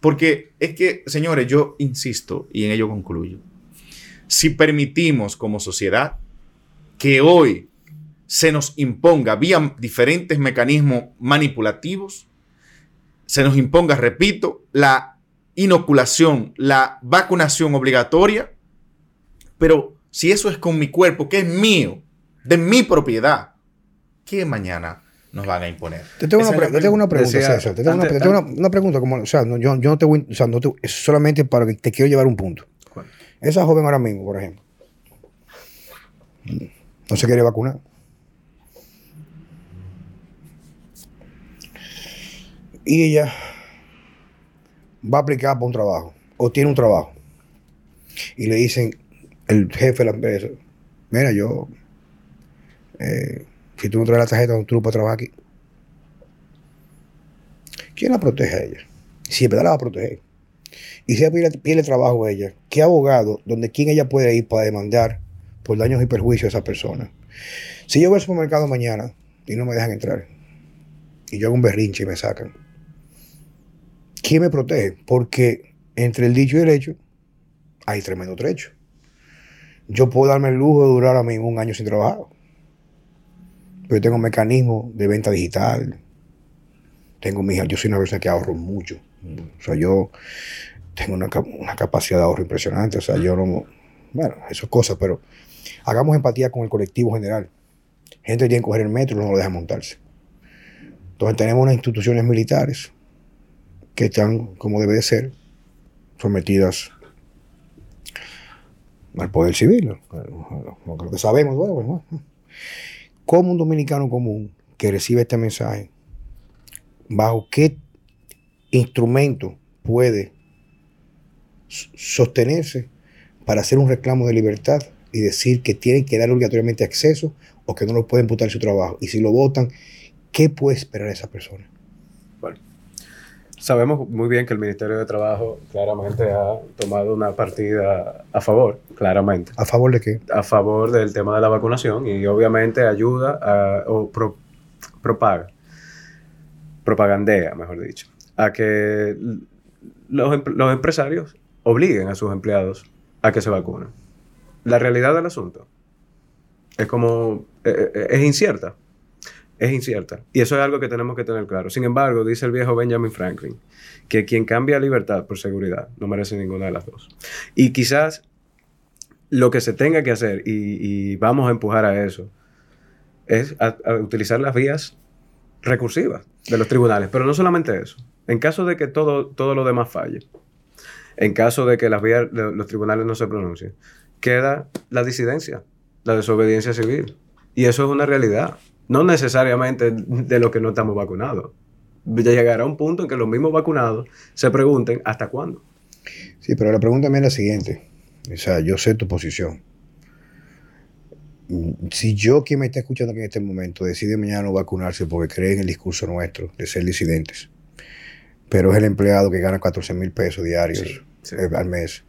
Porque es que, señores, yo insisto y en ello concluyo. Si permitimos como sociedad que hoy se nos imponga vía diferentes mecanismos manipulativos, se nos imponga, repito, la inoculación, la vacunación obligatoria, pero si eso es con mi cuerpo, que es mío, de mi propiedad, ¿qué mañana nos van a imponer? Te tengo, una, pregunta, César. Te tengo, una, pregunta, como, o sea, yo, no te voy, o sea, no te, es solamente para que te quiero llevar un punto. Esa joven ahora mismo, por ejemplo, no se quiere vacunar. y ella va a aplicar para un trabajo o tiene un trabajo y le dicen el jefe de la empresa, mira, yo, eh, si tú no traes la tarjeta, tú no puedes trabajar aquí. ¿Quién la protege a ella? Si verdad la va a proteger. Y si ella pierde, trabajo a ella, ¿qué abogado, donde quién ella puede ir para demandar por daños y perjuicios a esa persona? Si yo voy al supermercado mañana y no me dejan entrar, y yo hago un berrinche y me sacan, ¿quién me protege? Porque entre el dicho y el hecho hay tremendo trecho. Yo puedo darme el lujo de durar a mí un año sin trabajo. Pero yo tengo un mecanismo de venta digital. Tengo mi yo soy una persona que ahorro mucho. O sea, yo tengo una, capacidad de ahorro impresionante. O sea, yo no. Bueno, eso es cosa, pero hagamos empatía con el colectivo general. Gente tiene que coger el metro y no lo deja montarse. Entonces tenemos unas instituciones militares que están, como debe de ser, sometidas al poder civil, lo que sabemos. Bueno, ¿Cómo un dominicano común que recibe este mensaje, bajo qué instrumento puede sostenerse para hacer un reclamo de libertad y decir que tienen que dar obligatoriamente acceso o que no lo pueden imputar su trabajo? Y si lo votan, ¿qué puede esperar esa persona? Sabemos muy bien que el Ministerio de Trabajo claramente ha tomado una partida a favor, claramente. ¿A favor de qué? A favor del tema de la vacunación y obviamente ayuda a, o propaga, propagandea, mejor dicho, a que los, los empresarios obliguen a sus empleados a que se vacunen. La realidad del asunto es como, eh, eh, es incierta es incierta. Y eso es algo que tenemos que tener claro. Sin embargo, dice el viejo Benjamin Franklin, que quien cambia libertad por seguridad no merece ninguna de las dos. Y quizás lo que se tenga que hacer, y, vamos a empujar a eso, es utilizar las vías recursivas de los tribunales. Pero no solamente eso. En caso de que todo, todo lo demás falle, en caso de que las vías los tribunales no se pronuncien, queda la disidencia, la desobediencia civil. Y eso es una realidad. No necesariamente de los que no estamos vacunados. Llegará un punto en que los mismos vacunados se pregunten hasta cuándo. Sí, pero la pregunta es la siguiente. O sea, yo sé tu posición. Si yo, quien me está escuchando aquí en este momento, decide mañana no vacunarse porque cree en el discurso nuestro de ser disidentes, pero es el empleado que gana 14 mil pesos diarios eh, al mes,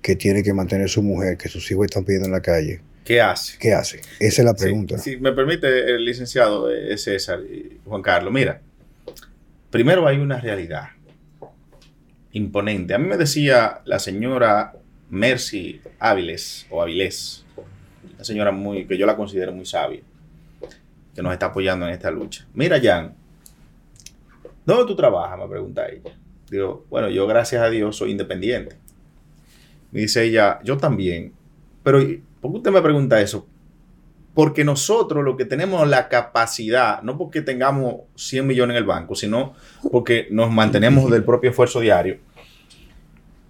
que tiene que mantener a su mujer, que sus hijos están pidiendo en la calle, ¿Qué hace? ¿Qué hace? Esa es la pregunta. si me permite, el licenciado eh, César y Juan Carlos, mira, primero hay una realidad imponente. A mí me decía la señora Mercy Áviles o Avilés, una señora muy, que yo la considero muy sabia, que nos está apoyando en esta lucha. Mira, Jan, ¿dónde tú trabajas? Me pregunta ella. Digo, bueno, yo gracias a Dios soy independiente. Me dice ella, yo también, pero ¿Por qué usted me pregunta eso? Porque nosotros lo que tenemos la capacidad, no porque tengamos 100 millones en el banco, sino porque nos mantenemos del propio esfuerzo diario,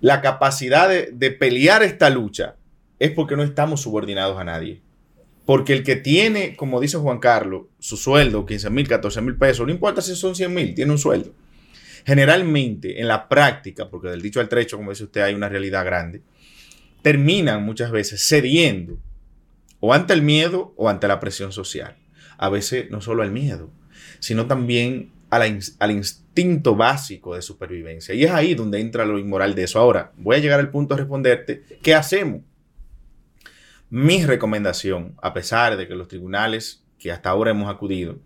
la capacidad de, pelear esta lucha es porque no estamos subordinados a nadie. Porque el que tiene, como dice Juan Carlos, su sueldo, 15 mil, 14 mil pesos, no importa si son 100 mil, tiene un sueldo. Generalmente, en la práctica, porque del dicho al trecho, como dice usted, hay una realidad grande, terminan muchas veces cediendo o ante el miedo o ante la presión social. A veces no solo al miedo, sino también al instinto básico de supervivencia. Y es ahí donde entra lo inmoral de eso. Ahora, voy a llegar al punto de responderte, ¿qué hacemos? Mi recomendación, a pesar de que los tribunales que hasta ahora hemos acudido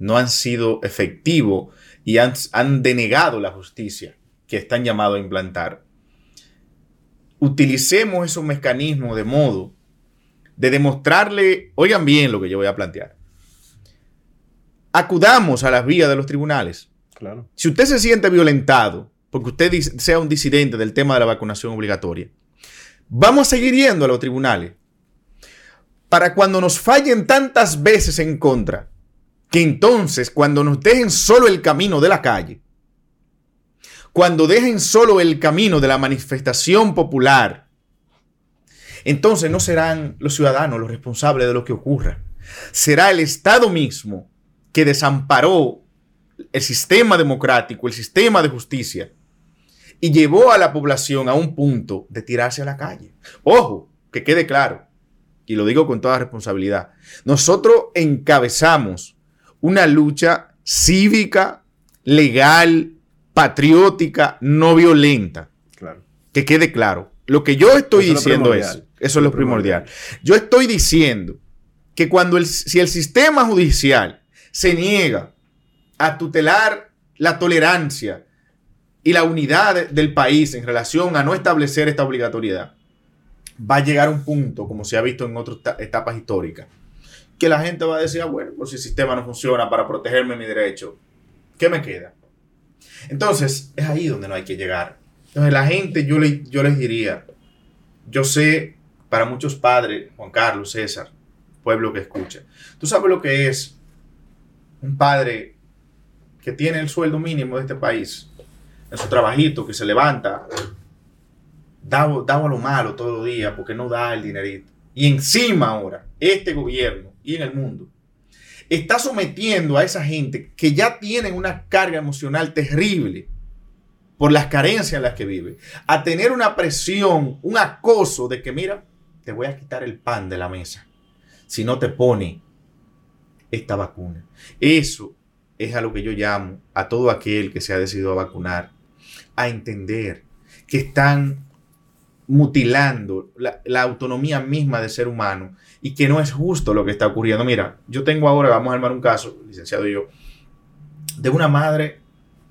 no han sido efectivos y han, han denegado la justicia que están llamados a implantar, utilicemos esos mecanismos de modo de demostrarle, oigan bien lo que yo voy a plantear. Acudamos a las vías de los tribunales. Claro. Si usted se siente violentado porque usted sea un disidente del tema de la vacunación obligatoria, vamos a seguir yendo a los tribunales para cuando nos fallen tantas veces en contra, que entonces cuando nos dejen solo el camino de la calle, cuando dejen solo el camino de la manifestación popular, entonces no serán los ciudadanos los responsables de lo que ocurra. Será el Estado mismo que desamparó el sistema democrático, el sistema de justicia, y llevó a la población a un punto de tirarse a la calle. Ojo, que quede claro, y lo digo con toda responsabilidad, nosotros encabezamos una lucha cívica, legal, patriótica, no violenta. Claro. Que quede claro. Lo que yo estoy diciendo es, eso es lo primordial. Yo estoy diciendo que cuando el, si el sistema judicial se niega a tutelar la tolerancia y la unidad del país en relación a no establecer esta obligatoriedad, va a llegar un punto, como se ha visto en otras etapas históricas, que la gente va a decir, ah, bueno, pues si el sistema no funciona para protegerme mi derecho, ¿qué me queda? Entonces, es ahí donde no hay que llegar. Entonces, la gente, yo, le, yo les diría, yo sé, para muchos padres, Juan Carlos, César, pueblo que escucha, tú sabes lo que es un padre que tiene el sueldo mínimo de este país, en su trabajito, que se levanta, da, da a lo malo todos los días porque no da el dinerito. Y encima ahora, este gobierno y en el mundo está sometiendo a esa gente que ya tienen una carga emocional terrible por las carencias en las que vive, a tener una presión, un acoso de que, mira, te voy a quitar el pan de la mesa si no te pone esta vacuna. Eso es a lo que yo llamo a todo aquel que se ha decidido a vacunar, a entender que están mutilando la, autonomía misma del ser humano y que no es justo lo que está ocurriendo. Mira, yo tengo ahora, vamos a armar un caso, licenciado y yo, de una madre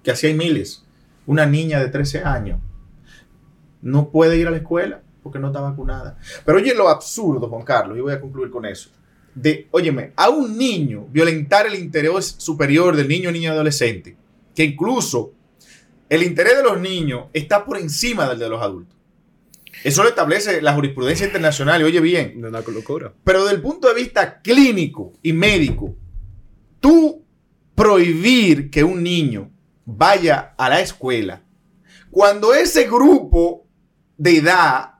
que hacía miles, una niña de 13 años, no puede ir a la escuela porque no está vacunada. Pero oye lo absurdo, Juan Carlos, y voy a concluir con eso. De, óyeme, a un niño violentar el interés superior del niño niña adolescente, que incluso el interés de los niños está por encima del de los adultos. Eso lo establece la jurisprudencia internacional, y oye bien. No locura. Pero desde el punto de vista clínico y médico, tú prohibir que un niño vaya a la escuela cuando ese grupo de edad,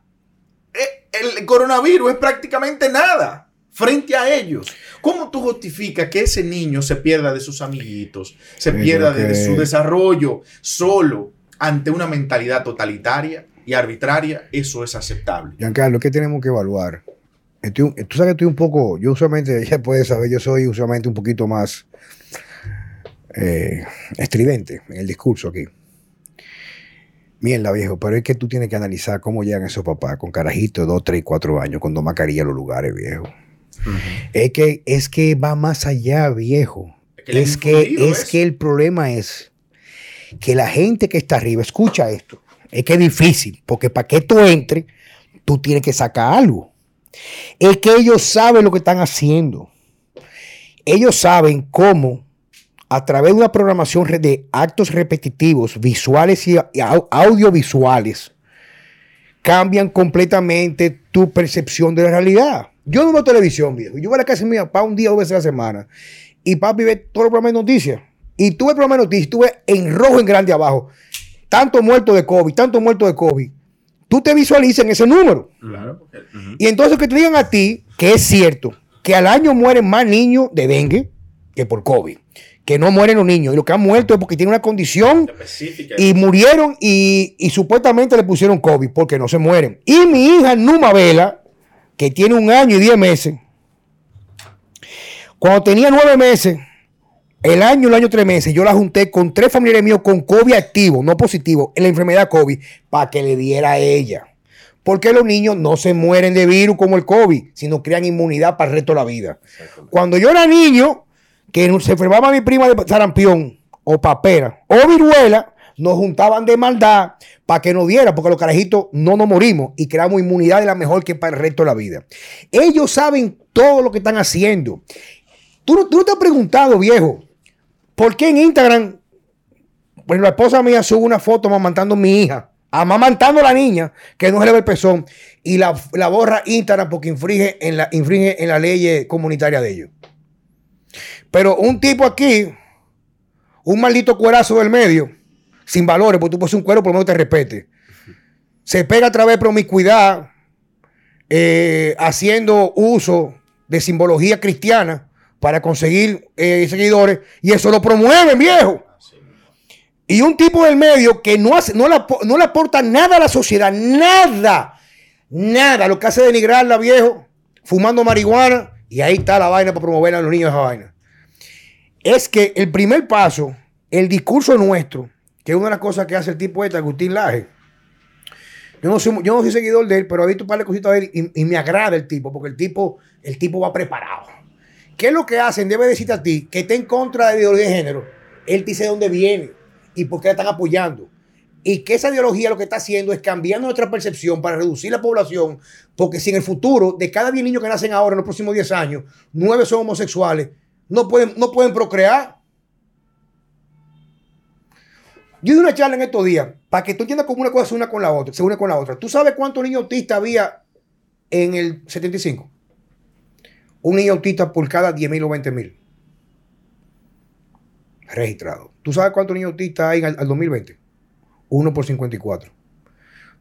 eh, el coronavirus es prácticamente nada frente a ellos. ¿Cómo tú justificas que ese niño se pierda de sus amiguitos, se pierda de su desarrollo solo ante una mentalidad totalitaria? Y arbitraria, eso es aceptable. Giancarlo, ¿qué tenemos que evaluar? Estoy, tú sabes que estoy un poco, yo usualmente, ya puedes saber, yo soy usualmente un poquito más eh, estridente en el discurso aquí. Mierda, viejo, pero es que tú tienes que analizar cómo llegan esos papás con carajitos de 2, 3, 4 años, con dos mascarillas en los lugares, viejo. Uh -huh. es, que, es que va más allá, viejo. Es que, es, que, es que el problema es que la gente que está arriba, escucha esto, es que es difícil, porque para que tú entres, tú tienes que sacar algo. Es que ellos saben lo que están haciendo. Ellos saben cómo, a través de una programación de actos repetitivos, visuales y audiovisuales, cambian completamente tu percepción de la realidad. Yo no veo televisión, viejo. Yo voy a la casa de mi papá un día o veces a la semana. Y papi ve todo el programa de noticias. Y tú ves el programa de noticias, tú ves en rojo, en grande abajo tanto muerto de COVID, tanto muerto de COVID, tú te visualizas en ese número. Claro. Uh -huh. Y entonces que te digan a ti que es cierto que al año mueren más niños de dengue que por COVID. Que no mueren los niños. Y lo que han muerto es porque tienen una condición Específica. y murieron y, y, supuestamente le pusieron COVID porque no se mueren. Y mi hija Numa Vela, que tiene un año y diez meses, cuando tenía nueve meses, el año, el año tres meses, yo la junté con tres familiares míos con COVID activo, no positivo, en la enfermedad COVID, para que le diera a ella. Porque los niños no se mueren de virus como el COVID, sino crean inmunidad para el resto de la vida. Cuando yo era niño, que se enfermaba mi prima de sarampión, o papera, o viruela, nos juntaban de maldad para que nos diera, porque los carajitos no nos morimos y creamos inmunidad de la mejor que para el resto de la vida. Ellos saben todo lo que están haciendo. Tú, tú no te has preguntado, viejo, ¿Por qué en Instagram, pues la esposa mía sube una foto amamantando a mi hija, amamantando a la niña, que no se le ve el pezón, y la, la borra Instagram porque infringe en, la, infringe en la ley comunitaria de ellos? Pero un tipo aquí, un maldito cuerazo del medio, sin valores, porque tú pones un cuero, por lo menos te respete, se pega a través de promiscuidad, eh, haciendo uso de simbología cristiana para conseguir eh, seguidores y eso lo promueven, viejo. Y un tipo del medio que no, hace, no, le, no le aporta nada a la sociedad, nada, nada. Lo que hace denigrarla, viejo, fumando marihuana y ahí está la vaina para promover a los niños esa vaina. Es que el primer paso, el discurso nuestro, que es una de las cosas que hace el tipo este, Agustín Laje. Yo no, soy, yo no soy seguidor de él, pero he visto un par de cositas de él y, y me agrada el tipo, porque el tipo, el tipo va preparado. ¿Qué es lo que hacen? Debe decirte a ti que está en contra de la ideología de género. Él dice de dónde viene y por qué la están apoyando. Y que esa ideología lo que está haciendo es cambiando nuestra percepción para reducir la población, porque si en el futuro, de cada 10 niños que nacen ahora en los próximos 10 años, 9 son homosexuales, no pueden, no pueden procrear. Yo di una charla en estos días para que tú entiendas cómo una cosa se une con la otra, se une con la otra. ¿Tú sabes cuántos niños autistas había en el 75? Un niño autista por cada 10 mil o 20 mil. registrados. ¿Tú sabes cuántos niños autistas hay al, al 2020? Uno por 54.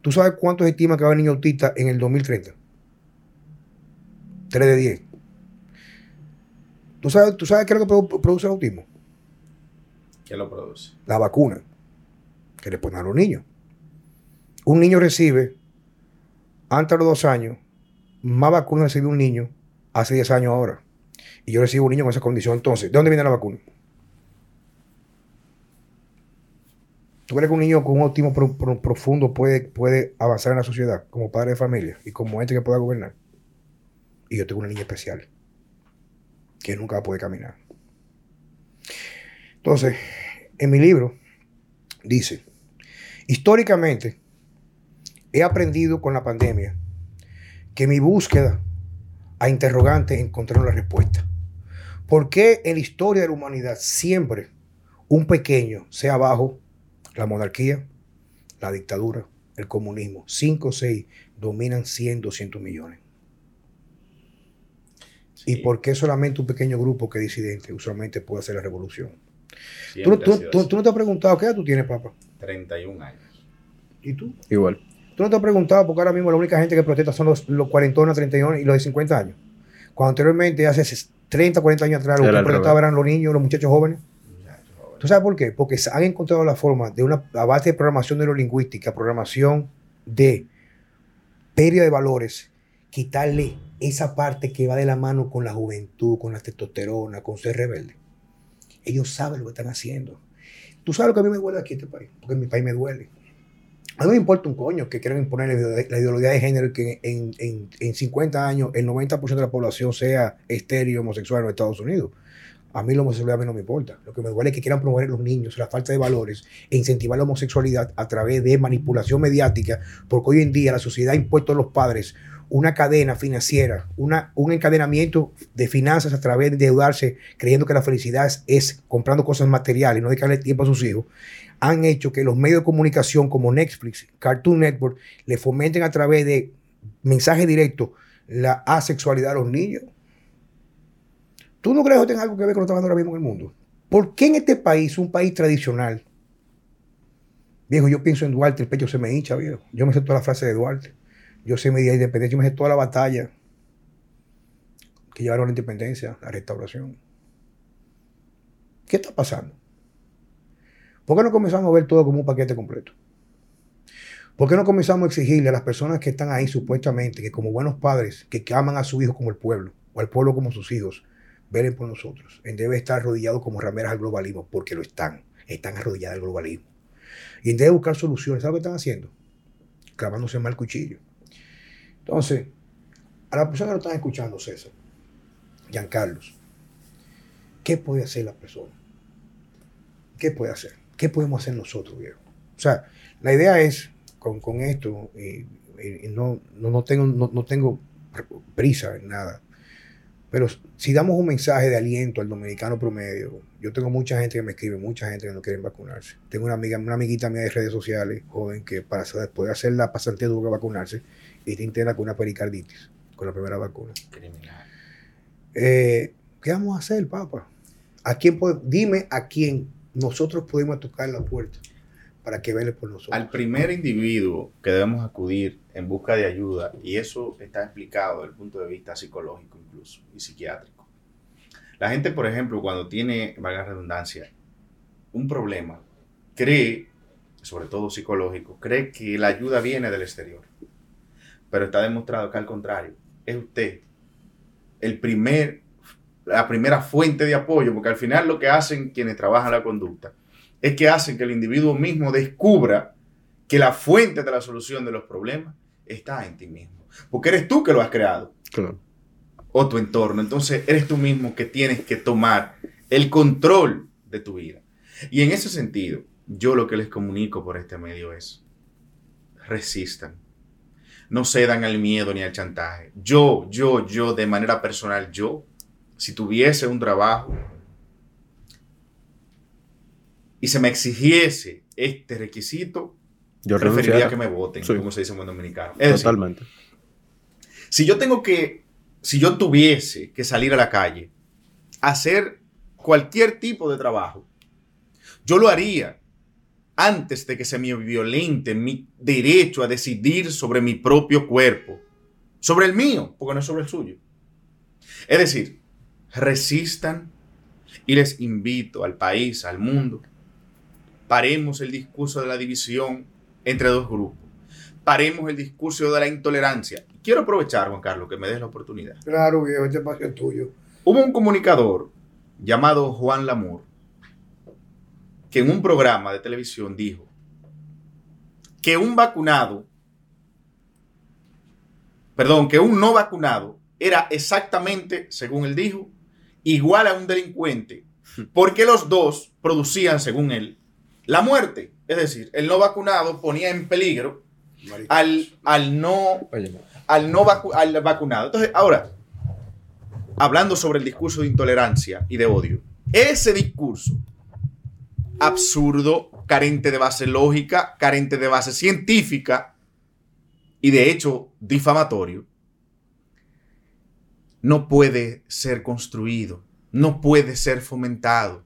¿Tú sabes cuántos estima que va a haber niños autistas en el 2030? 3 de 10. ¿Tú sabes, ¿Tú sabes qué es lo que produ- produce el autismo? ¿Qué lo produce? La vacuna que le ponen a los niños. Un niño recibe, antes de los dos años, más vacunas recibe un niño hace 10 años ahora. Y yo recibo un niño con esa condición. Entonces, ¿de dónde viene la vacuna? ¿Tú crees que un niño con un autismo pro- pro- profundo puede, puede avanzar en la sociedad como padre de familia y como gente que pueda gobernar? Y yo tengo una niña especial que nunca va a poder caminar. Entonces, en mi libro dice, históricamente he aprendido con la pandemia que mi búsqueda a interrogantes encontraron la respuesta. ¿Por qué en la historia de la humanidad siempre un pequeño, sea bajo la monarquía, la dictadura, el comunismo, 5 o 6 dominan 100, 200 millones? ¿Y por qué solamente un pequeño grupo que es disidente usualmente puede hacer la revolución? ¿Tú, siempre tú no te has preguntado qué edad tú tienes, papá? 31 años. ¿Y tú? Igual. ¿Tú no te has preguntado porque ahora mismo la única gente que protesta son los, los cuarentones, 31 y los de 50 años? Cuando anteriormente, hace 30, 40 años atrás, los que protestaban eran los niños, los muchachos jóvenes. ¿Tú sabes por qué? Porque han encontrado la forma de una a base de programación neurolingüística, programación de pérdida de valores, quitarle esa parte que va de la mano con la juventud, con la testosterona, con ser rebelde. Ellos saben lo que están haciendo. Tú sabes lo que a mí me duele aquí en este país, porque en mi país me duele. A mí me importa un coño que quieran imponer la ideo- la ideología de género y que en, en- en 50 años el 90% de la población sea estéreo homosexual en los Estados Unidos. A mí la homosexualidad a mí no me importa. Lo que me duele es que quieran promover a los niños la falta de valores e incentivar la homosexualidad a través de manipulación mediática, porque hoy en día la sociedad ha impuesto a los padres una cadena financiera, una, un encadenamiento de finanzas a través de endeudarse, creyendo que la felicidad es comprando cosas materiales y no dedicarle tiempo a sus hijos, han hecho que los medios de comunicación como Netflix, Cartoon Network, le fomenten a través de mensajes directos la asexualidad a los niños. ¿Tú no crees que tenga algo que ver con lo que está pasando ahora mismo en el mundo? ¿Por qué en este país, un país tradicional, viejo, yo pienso en Duarte, el pecho se me hincha, viejo. Yo me sé toda la frase de Duarte. Yo sé mi día de independencia, yo me sé toda la batalla que llevaron a la independencia, la restauración. ¿Qué está pasando? ¿Por qué no comenzamos a ver todo como un paquete completo? ¿Por qué no comenzamos a exigirle a las personas que están ahí supuestamente, que como buenos padres, que, aman a su hijo como el pueblo, o al pueblo como sus hijos, velen por nosotros? En debe estar arrodillados como rameras al globalismo, porque lo están. Están arrodilladas al globalismo. Y en vez de buscar soluciones, ¿sabes lo que están haciendo? Clavándose mal cuchillo. Entonces, a la persona que lo están escuchando, César, Giancarlos, ¿qué puede hacer la persona? ¿Qué puede hacer? ¿Qué podemos hacer nosotros, viejo? O sea, la idea es, con, con esto, y, y- y no, no, no tengo, no, no tengo prisa en nada, pero si damos un mensaje de aliento al dominicano promedio, yo tengo mucha gente que me escribe, mucha gente que no quiere vacunarse. Tengo una amiga, una amiguita mía de redes sociales, joven, que para poder hacer la pasantía tuvo que vacunarse y te interna con una pericarditis, con la primera vacuna. Criminal. Eh, ¿Qué vamos a hacer, papá? ¿A quién pode- dime a quién nosotros podemos tocar la puerta para que vele por nosotros. Al primer individuo que debemos acudir en busca de ayuda, y eso está explicado desde el punto de vista psicológico incluso y psiquiátrico. La gente, por ejemplo, cuando tiene, valga redundancia, un problema, cree, sobre todo psicológico, cree que la ayuda viene del exterior. Pero está demostrado que al contrario, es usted el primer, la primera fuente de apoyo, porque al final lo que hacen quienes trabajan la conducta es que hacen que el individuo mismo descubra que la fuente de la solución de los problemas está en ti mismo. Porque eres tú que lo has creado Claro. o tu entorno. Entonces eres tú mismo que tienes que tomar el control de tu vida. Y en ese sentido, yo lo que les comunico por este medio es, resistan. No cedan al miedo ni al chantaje. Yo, yo, yo, de manera personal, yo, si tuviese un trabajo y se me exigiese este requisito, Yo preferiría que me voten, Sí. como se dice en buen dominicano. Es decir, Totalmente. si yo tengo que, si yo tuviese que salir a la calle, a hacer cualquier tipo de trabajo, Yo lo haría antes de que se me violente mi derecho a decidir sobre mi propio cuerpo, sobre el mío, porque no es sobre el suyo. Es decir, resistan y les invito al país, al mundo, paremos el discurso de la división entre dos grupos, paremos el discurso de la intolerancia. Quiero aprovechar, Juan Carlos, que me des la oportunidad. Claro, viejo, este espacio es tuyo. Hubo un comunicador llamado Juan Lamour que en un programa de televisión dijo que un vacunado, perdón, que un no vacunado era exactamente, según él dijo, igual a un delincuente, porque los dos producían, según él, la muerte. Es decir, el no vacunado ponía en peligro al, al no, al no al vacunado. Entonces, ahora, hablando sobre el discurso de intolerancia y de odio, ese discurso absurdo, carente de base lógica, carente de base científica y de hecho difamatorio, no puede ser construido, no puede ser fomentado,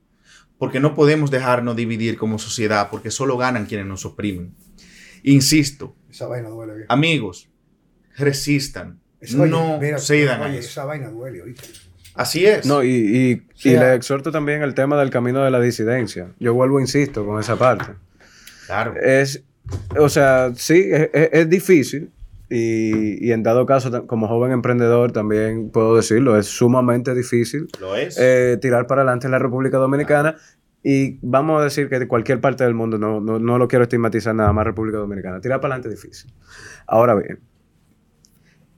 porque no podemos dejarnos dividir como sociedad, porque solo ganan quienes nos oprimen. Insisto, esa vaina duele, bien. amigos, resistan, no cedan a eso. Esa vaina duele, ¿oíste? Así es. No, y, y, le exhorto también el tema del camino de la disidencia. Yo vuelvo, insisto, con esa parte. Claro. Es, o sea, sí, es, difícil. Y, y, en dado caso, como joven emprendedor, también puedo decirlo, es sumamente difícil. Lo es. Eh, tirar para adelante en la República Dominicana. Y vamos a decir que de cualquier parte del mundo, no, no, no lo quiero estigmatizar nada más República Dominicana. Tirar para adelante es difícil. Ahora bien,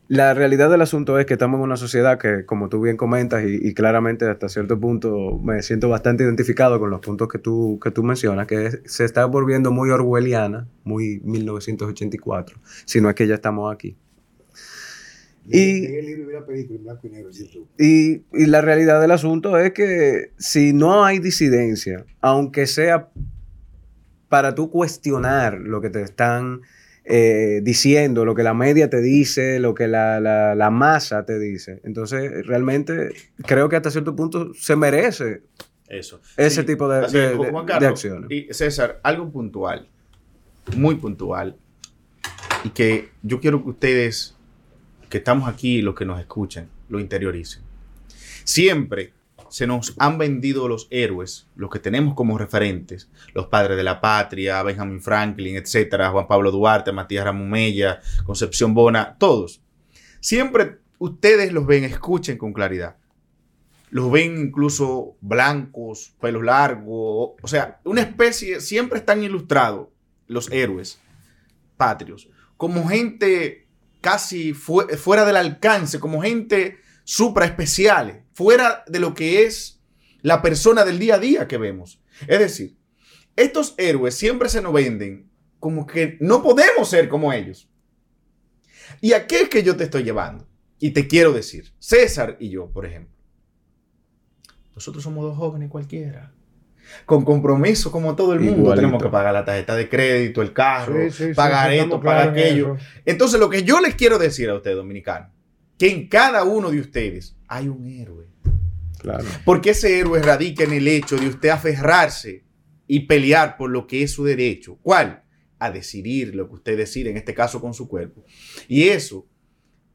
la realidad del asunto es que estamos en una sociedad que, como tú bien comentas, y, claramente hasta cierto punto me siento bastante identificado con los puntos que tú, que tú mencionas, que se está volviendo muy orwelliana, muy 1984, si no es que ya estamos aquí. Y, y, y la realidad del asunto es que si no hay disidencia, aunque sea para tú cuestionar lo que te están eh, diciendo lo que la media te dice, lo que la, masa te dice. Entonces, realmente creo que hasta cierto punto se merece Eso. ese tipo de, de, acciones. Y César, algo puntual, muy puntual, y que yo quiero que ustedes, que estamos aquí, los que nos escuchan, lo interioricen. Siempre se nos han vendido los héroes, los que tenemos como referentes, los padres de la patria, Benjamin Franklin, etcétera, Juan Pablo Duarte, Matías Ramumella, Concepción Bona, todos. Siempre ustedes los ven, escuchen con claridad. Los ven incluso blancos, pelos largos, o sea, una especie, siempre están ilustrados los héroes patrios, como gente casi fuera del alcance, como gente supra especiales, fuera de lo que es la persona del día a día que vemos. Es decir, estos héroes siempre se nos venden como que no podemos ser como ellos. ¿Y a qué es que yo te estoy llevando? Y te quiero decir, César y yo, por ejemplo, nosotros somos dos jóvenes cualquiera. Con compromiso como todo el mundo. Tenemos que pagar la tarjeta de crédito, el carro, pagar esto, pagar aquello. Entonces, lo que yo les quiero decir a ustedes, dominicanos, que en cada uno de ustedes hay un héroe. Claro. Porque ese héroe radica en el hecho de usted aferrarse y pelear por lo que es su derecho. ¿Cuál? A decidir lo que usted decide, en este caso con su cuerpo. Y eso,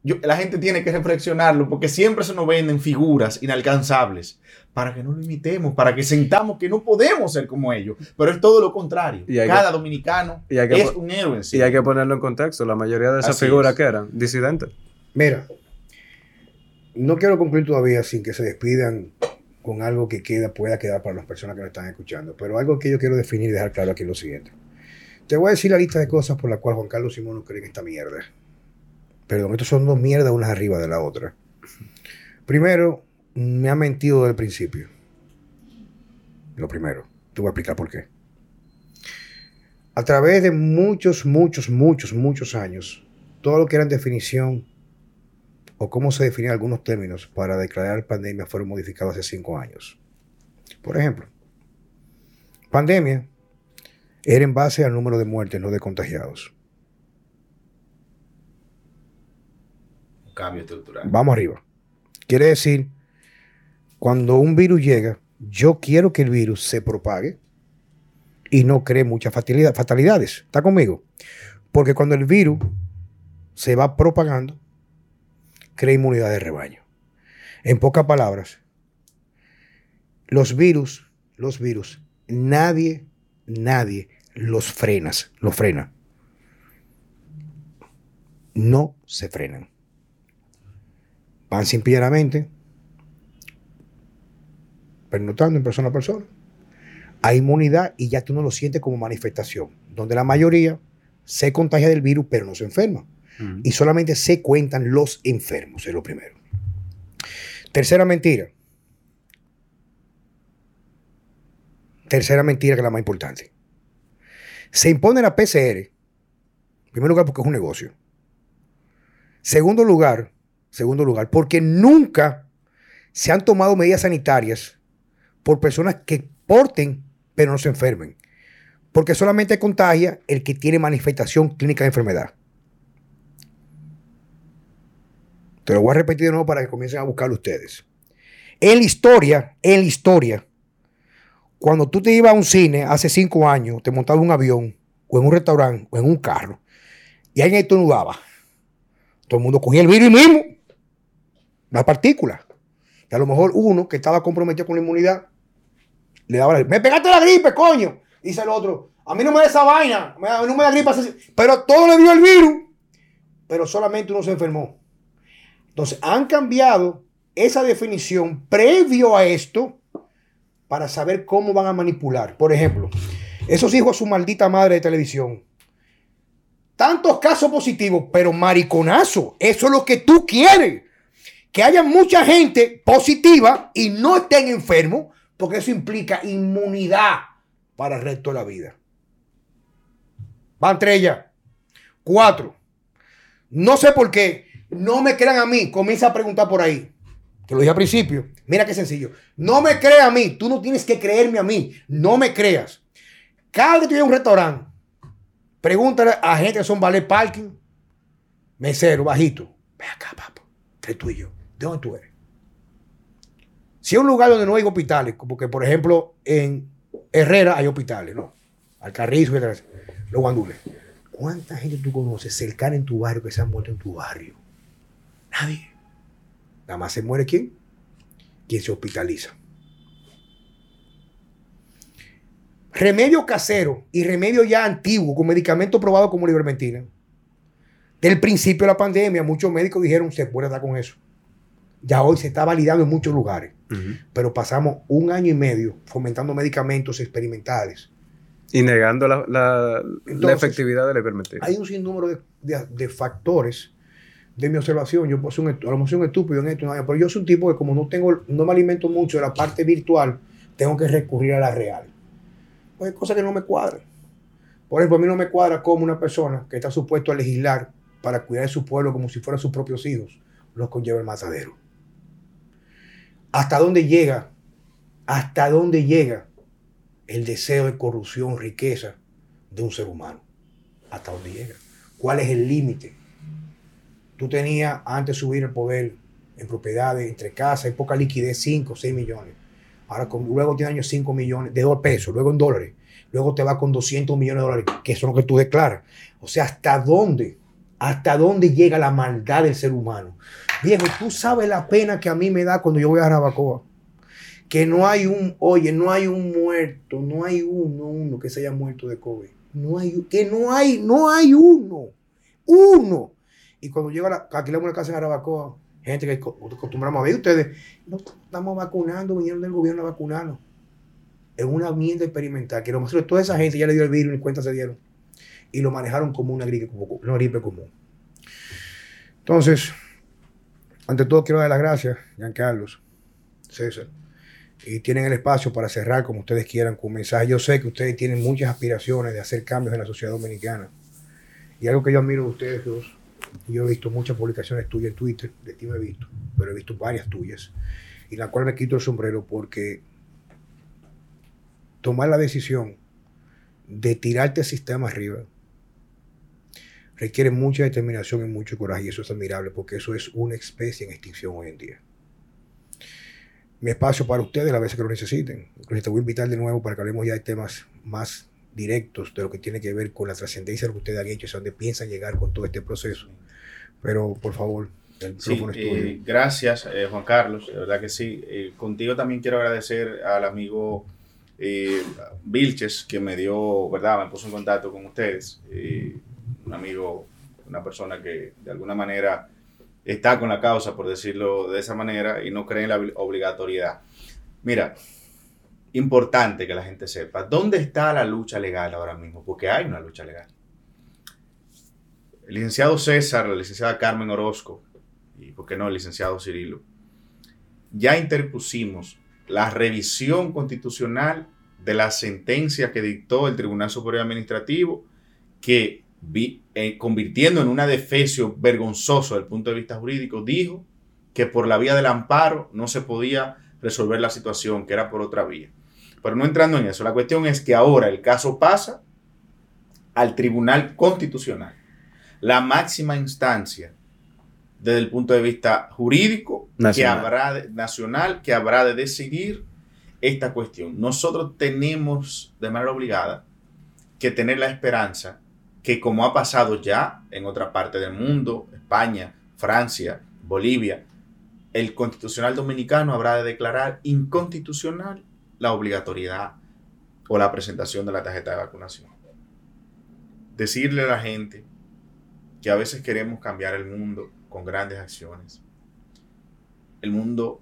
yo, la gente tiene que reflexionarlo porque siempre se nos venden figuras inalcanzables para que no lo imitemos, para que sentamos que no podemos ser como ellos. Pero es todo lo contrario. Cada dominicano es un héroe en sí. Y hay que ponerlo en contexto. La mayoría de esas figuras que eran disidentes. Mira, no quiero concluir todavía sin que se despidan con algo que queda, pueda quedar para las personas que nos están escuchando, pero algo que yo quiero definir y dejar claro aquí es lo siguiente. Te voy a decir la lista de cosas por las cuales Juan Carlos Simón no cree en esta mierda. Perdón, estos son dos mierdas unas arriba de la otra. Primero, me ha mentido desde el principio. Lo primero. Te voy a explicar por qué. A través de muchos, muchos, muchos, muchos años, todo lo que era en definición o cómo se definen algunos términos para declarar pandemia fueron modificados hace cinco años. Por ejemplo, pandemia era en base al número de muertes, no de contagiados. Un cambio estructural. Vamos arriba. Quiere decir, cuando un virus llega, yo quiero que el virus se propague y no cree muchas fatalidad- fatalidades. ¿Está conmigo? Porque cuando el virus se va propagando, crea inmunidad de rebaño. En pocas palabras, los virus, los virus, nadie, nadie los frenas, los frena. No se frenan. Van simplemente pernotando en persona a persona. Hay inmunidad y ya tú no lo sientes como manifestación, donde la mayoría se contagia del virus pero no se enferma. Y solamente se cuentan los enfermos, es lo primero. Tercera mentira. Tercera mentira que es la más importante. Se impone la PCR. En primer lugar, porque es un negocio. Segundo lugar, segundo lugar, porque nunca se han tomado medidas sanitarias por personas que porten pero no se enfermen. Porque solamente contagia el que tiene manifestación clínica de enfermedad. Te lo voy a repetir de nuevo para que comiencen a buscarlo ustedes. En la historia, en la historia, cuando tú te ibas a un cine hace cinco años, te montabas en un avión, o en un restaurante, o en un carro, y alguien estornudaba, todo el mundo cogía el virus mismo, la partícula. Y a lo mejor uno que estaba comprometido con la inmunidad, le daba la Me pegaste la gripe, coño. Dice el otro, a mí no me da esa vaina, no me da gripe. así". Pero todo le dio el virus, pero solamente uno se enfermó. Entonces, han cambiado esa definición previo a esto para saber cómo van a manipular. Por ejemplo, esos hijos a su maldita madre de televisión. Tantos casos positivos, pero mariconazo. Eso es lo que tú quieres. Que haya mucha gente positiva y no estén enfermos, porque eso implica inmunidad para el resto de la vida. Van tres ya. Cuatro. No sé por qué. No me crean a mí. Comienza a preguntar por ahí. Te lo dije al principio. Mira qué sencillo. No me creas a mí. Tú no tienes que creerme a mí. No me creas. Cada vez que tú a un restaurante, pregúntale a gente que son ballet parking, mesero, bajito. Ve acá, papá. Entre tú y yo. ¿De dónde tú eres? Si es un lugar donde no hay hospitales, como que por ejemplo en Herrera hay hospitales, ¿no? Alcarrizo, etcétera, los guandules. ¿Cuánta gente tú conoces cercana en tu barrio que se han muerto en tu barrio? Nadie. Nada más se muere quién? Quien se hospitaliza. Remedio casero y remedio ya antiguo con medicamento probado como la ivermectina. Del principio de la pandemia, muchos médicos dijeron se puede dar con eso. Ya hoy se está validando en muchos lugares, pero pasamos un año y medio fomentando medicamentos experimentales. Y negando la, la- efectividad de la ivermectina. Hay un sinnúmero de, de- de factores de mi observación. Yo ser un, a lo mejor soy un estúpido en esto, pero yo soy un tipo que como no tengo, no me alimento mucho de la parte virtual, tengo que recurrir a la real. Pues hay cosas que no me cuadran. Por ejemplo, a mí no me cuadra como una persona que está supuesto a legislar para cuidar de su pueblo como si fueran sus propios hijos, los conlleva el matadero. ¿Hasta dónde llega? ¿Hasta dónde llega el deseo de corrupción, riqueza de un ser humano? ¿Hasta dónde llega? ¿Cuál es el límite? Tú tenías antes subir el poder en propiedades, entre casas, y poca liquidez, 5, 6 millones. Ahora luego tiene años 5 millones de pesos, luego en dólares. Luego te va con 200 millones de dólares, que es lo que tú declaras. O sea, ¿hasta dónde? ¿Hasta dónde llega la maldad del ser humano? Viejo, tú sabes la pena que a mí me da cuando yo voy a Jarabacoa. Que no hay un, oye, no hay un muerto, no hay uno, uno que se haya muerto de COVID. No hay, que no hay, no hay uno. Uno. Y cuando llega la, alquilamos una casa en Jarabacoa, gente que co- acostumbramos a ver ustedes, no estamos vacunando, vinieron del gobierno a vacunarnos. Es una mierda experimental, que lo más toda esa gente ya le dio el virus, ni cuenta se dieron. Y lo manejaron como una gripe, como una gripe común. Entonces, ante todo quiero dar las gracias, Giancarlos, César. Y tienen el espacio para cerrar como ustedes quieran con un mensaje. Yo sé que ustedes tienen muchas aspiraciones de hacer cambios en la sociedad dominicana. Y algo que yo admiro de ustedes dos, y yo he visto muchas publicaciones tuyas en Twitter, de ti no he visto, pero he visto varias tuyas, y la cual me quito el sombrero porque tomar la decisión de tirarte el sistema arriba requiere mucha determinación y mucho coraje, y eso es admirable porque eso es una especie en extinción hoy en día. Mi espacio para ustedes las veces que lo necesiten. Incluso te voy a invitar de nuevo para que hablemos ya de temas más directos de lo que tiene que ver con la trascendencia de lo que ustedes han hecho, es donde piensan llegar con todo este proceso. Pero, por favor, el micrófono eh, gracias, eh, Juan Carlos, de verdad que sí. Eh, contigo también quiero agradecer al amigo Vilches, que me dio, ¿verdad? Me puso en contacto con ustedes. un amigo, una persona que de alguna manera está con la causa, por decirlo de esa manera, y no cree en la obligatoriedad. Mira, importante que la gente sepa, ¿dónde está la lucha legal ahora mismo? Porque hay una lucha legal. Licenciado César, la licenciada Carmen Orozco, y por qué no el licenciado Cirilo, ya interpusimos la revisión constitucional de la sentencia que dictó el Tribunal Superior Administrativo, que eh, convirtiendo en una defecio vergonzoso desde el punto de vista jurídico, dijo que por la vía del amparo no se podía resolver la situación, que era por otra vía. Pero no entrando en eso, la cuestión es que ahora el caso pasa al Tribunal Constitucional, la máxima instancia desde el punto de vista jurídico nacional. que habrá de, nacional que habrá de decidir esta cuestión. Nosotros tenemos de manera obligada que tener la esperanza que como ha pasado ya en otra parte del mundo, España, Francia, Bolivia, el constitucional dominicano habrá de declarar inconstitucional la obligatoriedad o la presentación de la tarjeta de vacunación. Decirle a la gente que a veces queremos cambiar el mundo con grandes acciones. El mundo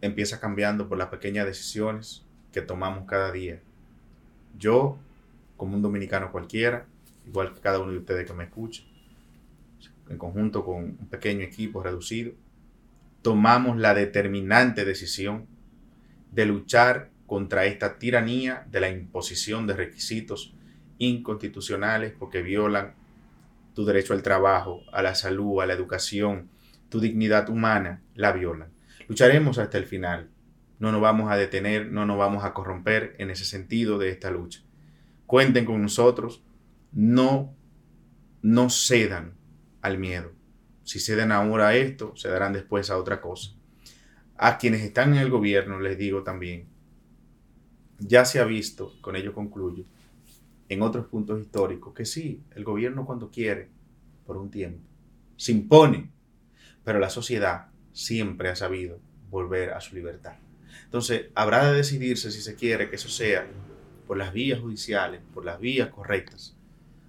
empieza cambiando por las pequeñas decisiones que tomamos cada día. Yo, como un dominicano cualquiera, igual que cada uno de ustedes que me escucha, en conjunto con un pequeño equipo reducido, tomamos la determinante decisión de luchar contra esta tiranía de la imposición de requisitos inconstitucionales porque violan tu derecho al trabajo, a la salud, a la educación, tu dignidad humana, la violan. Lucharemos hasta el final. No nos vamos a detener, no nos vamos a corromper en ese sentido de esta lucha. Cuenten con nosotros, no, no cedan al miedo. Si ceden ahora a esto, se darán después a otra cosa. A quienes están en el gobierno les digo también, ya se ha visto, con ello concluyo, en otros puntos históricos, que sí, el gobierno cuando quiere, por un tiempo, se impone, pero la sociedad siempre ha sabido volver a su libertad. Entonces, habrá de decidirse si se quiere que eso sea por las vías judiciales, por las vías correctas,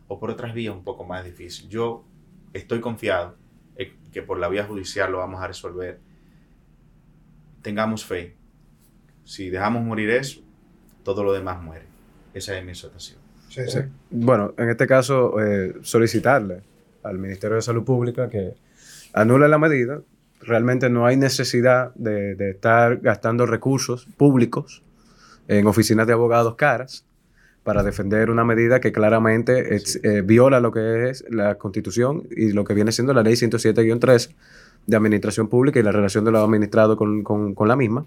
o por otras vías un poco más difíciles. Yo estoy confiado que por la vía judicial lo vamos a resolver. Tengamos fe. Si dejamos morir eso, todo lo demás muere. Esa es mi exhortación. Bueno, en este caso, eh, solicitarle al Ministerio de Salud Pública que anule la medida. Realmente no hay necesidad de, estar gastando recursos públicos en oficinas de abogados caras para defender una medida que claramente eh, viola lo que es la Constitución y lo que viene siendo la Ley 107-3 de Administración Pública y la relación de los administrados con, con, la misma.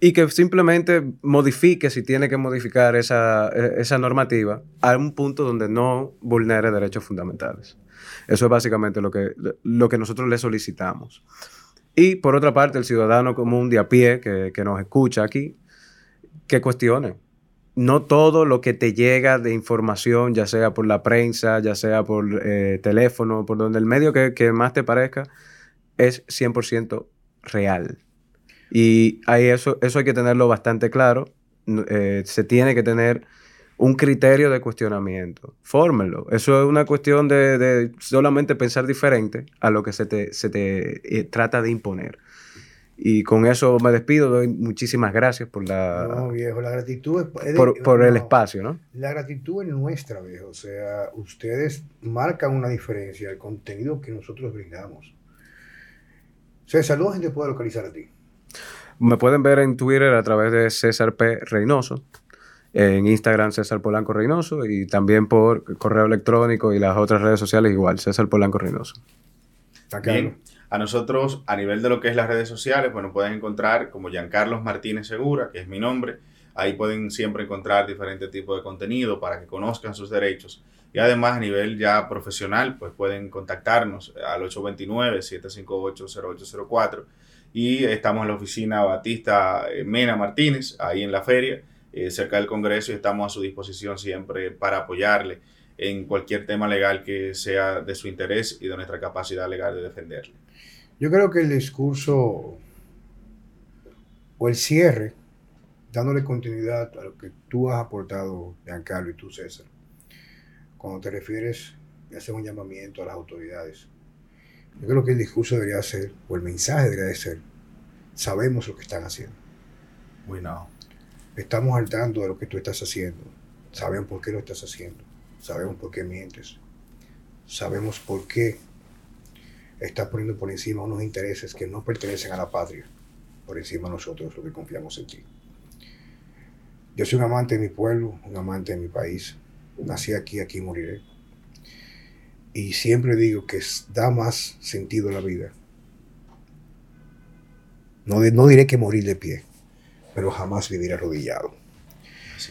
Y que simplemente modifique, si tiene que modificar esa, e, esa normativa, a un punto donde no vulnere derechos fundamentales. Eso es básicamente lo que, lo que nosotros le solicitamos. Y por otra parte, el ciudadano común de a pie que, que nos escucha aquí, que cuestione no todo lo que te llega de información, ya sea por la prensa, ya sea por eh, teléfono, por donde el medio que, más te parezca, es 100% real. Y hay eso, eso hay que tenerlo bastante claro. Eh, se tiene que tener un criterio de cuestionamiento. Fórmelo. Eso es una cuestión de, solamente pensar diferente a lo que se te, se te eh, trata de imponer. Y con eso me despido, doy muchísimas gracias por la... No, viejo, la gratitud es... por, el espacio, ¿no? La gratitud es nuestra, viejo. O sea, ustedes marcan una diferencia, el contenido que nosotros brindamos. César, ¿dónde gente puede localizar a ti? Me pueden ver en Twitter a través de César P. Reynoso, en Instagram César Polanco Reynoso y también por correo electrónico y las otras redes sociales igual, César Polanco Reynoso. Bien. A nosotros, a nivel de lo que es las redes sociales, bueno, pueden encontrar como Giancarlos Martínez Segura, que es mi nombre. Ahí pueden siempre encontrar diferentes tipos de contenido para que conozcan sus derechos. Y además a nivel ya profesional, pues pueden contactarnos al 829-758-0804. Y estamos en la oficina Batista eh, Mena Martínez, ahí en la feria. eh, cerca del Congreso y estamos a su disposición siempre para apoyarle en cualquier tema legal que sea de su interés y de nuestra capacidad legal de defenderle. Yo creo que el discurso o el cierre, dándole continuidad a lo que tú has aportado, Giancarlo y tú, César, cuando te refieres a hacer un llamamiento a las autoridades. Yo creo que el discurso debería ser, o el mensaje debería ser, sabemos lo que están haciendo. Bueno. Estamos al tanto de lo que tú estás haciendo. Sabemos por qué lo estás haciendo. Sabemos por qué mientes. Sabemos por qué estás poniendo por encima unos intereses que no pertenecen a la patria, por encima de nosotros los que confiamos en ti. Yo soy un amante de mi pueblo, un amante de mi país. Nací aquí, aquí moriré. Y siempre digo que da más sentido a la vida. No, no diré que morir de pie, pero jamás vivir arrodillado.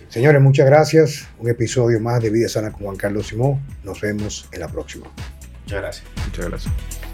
Señores, muchas gracias. Un episodio más de Vida Sana con Juan Carlos Simón. Nos vemos en la próxima. Muchas gracias. Muchas gracias.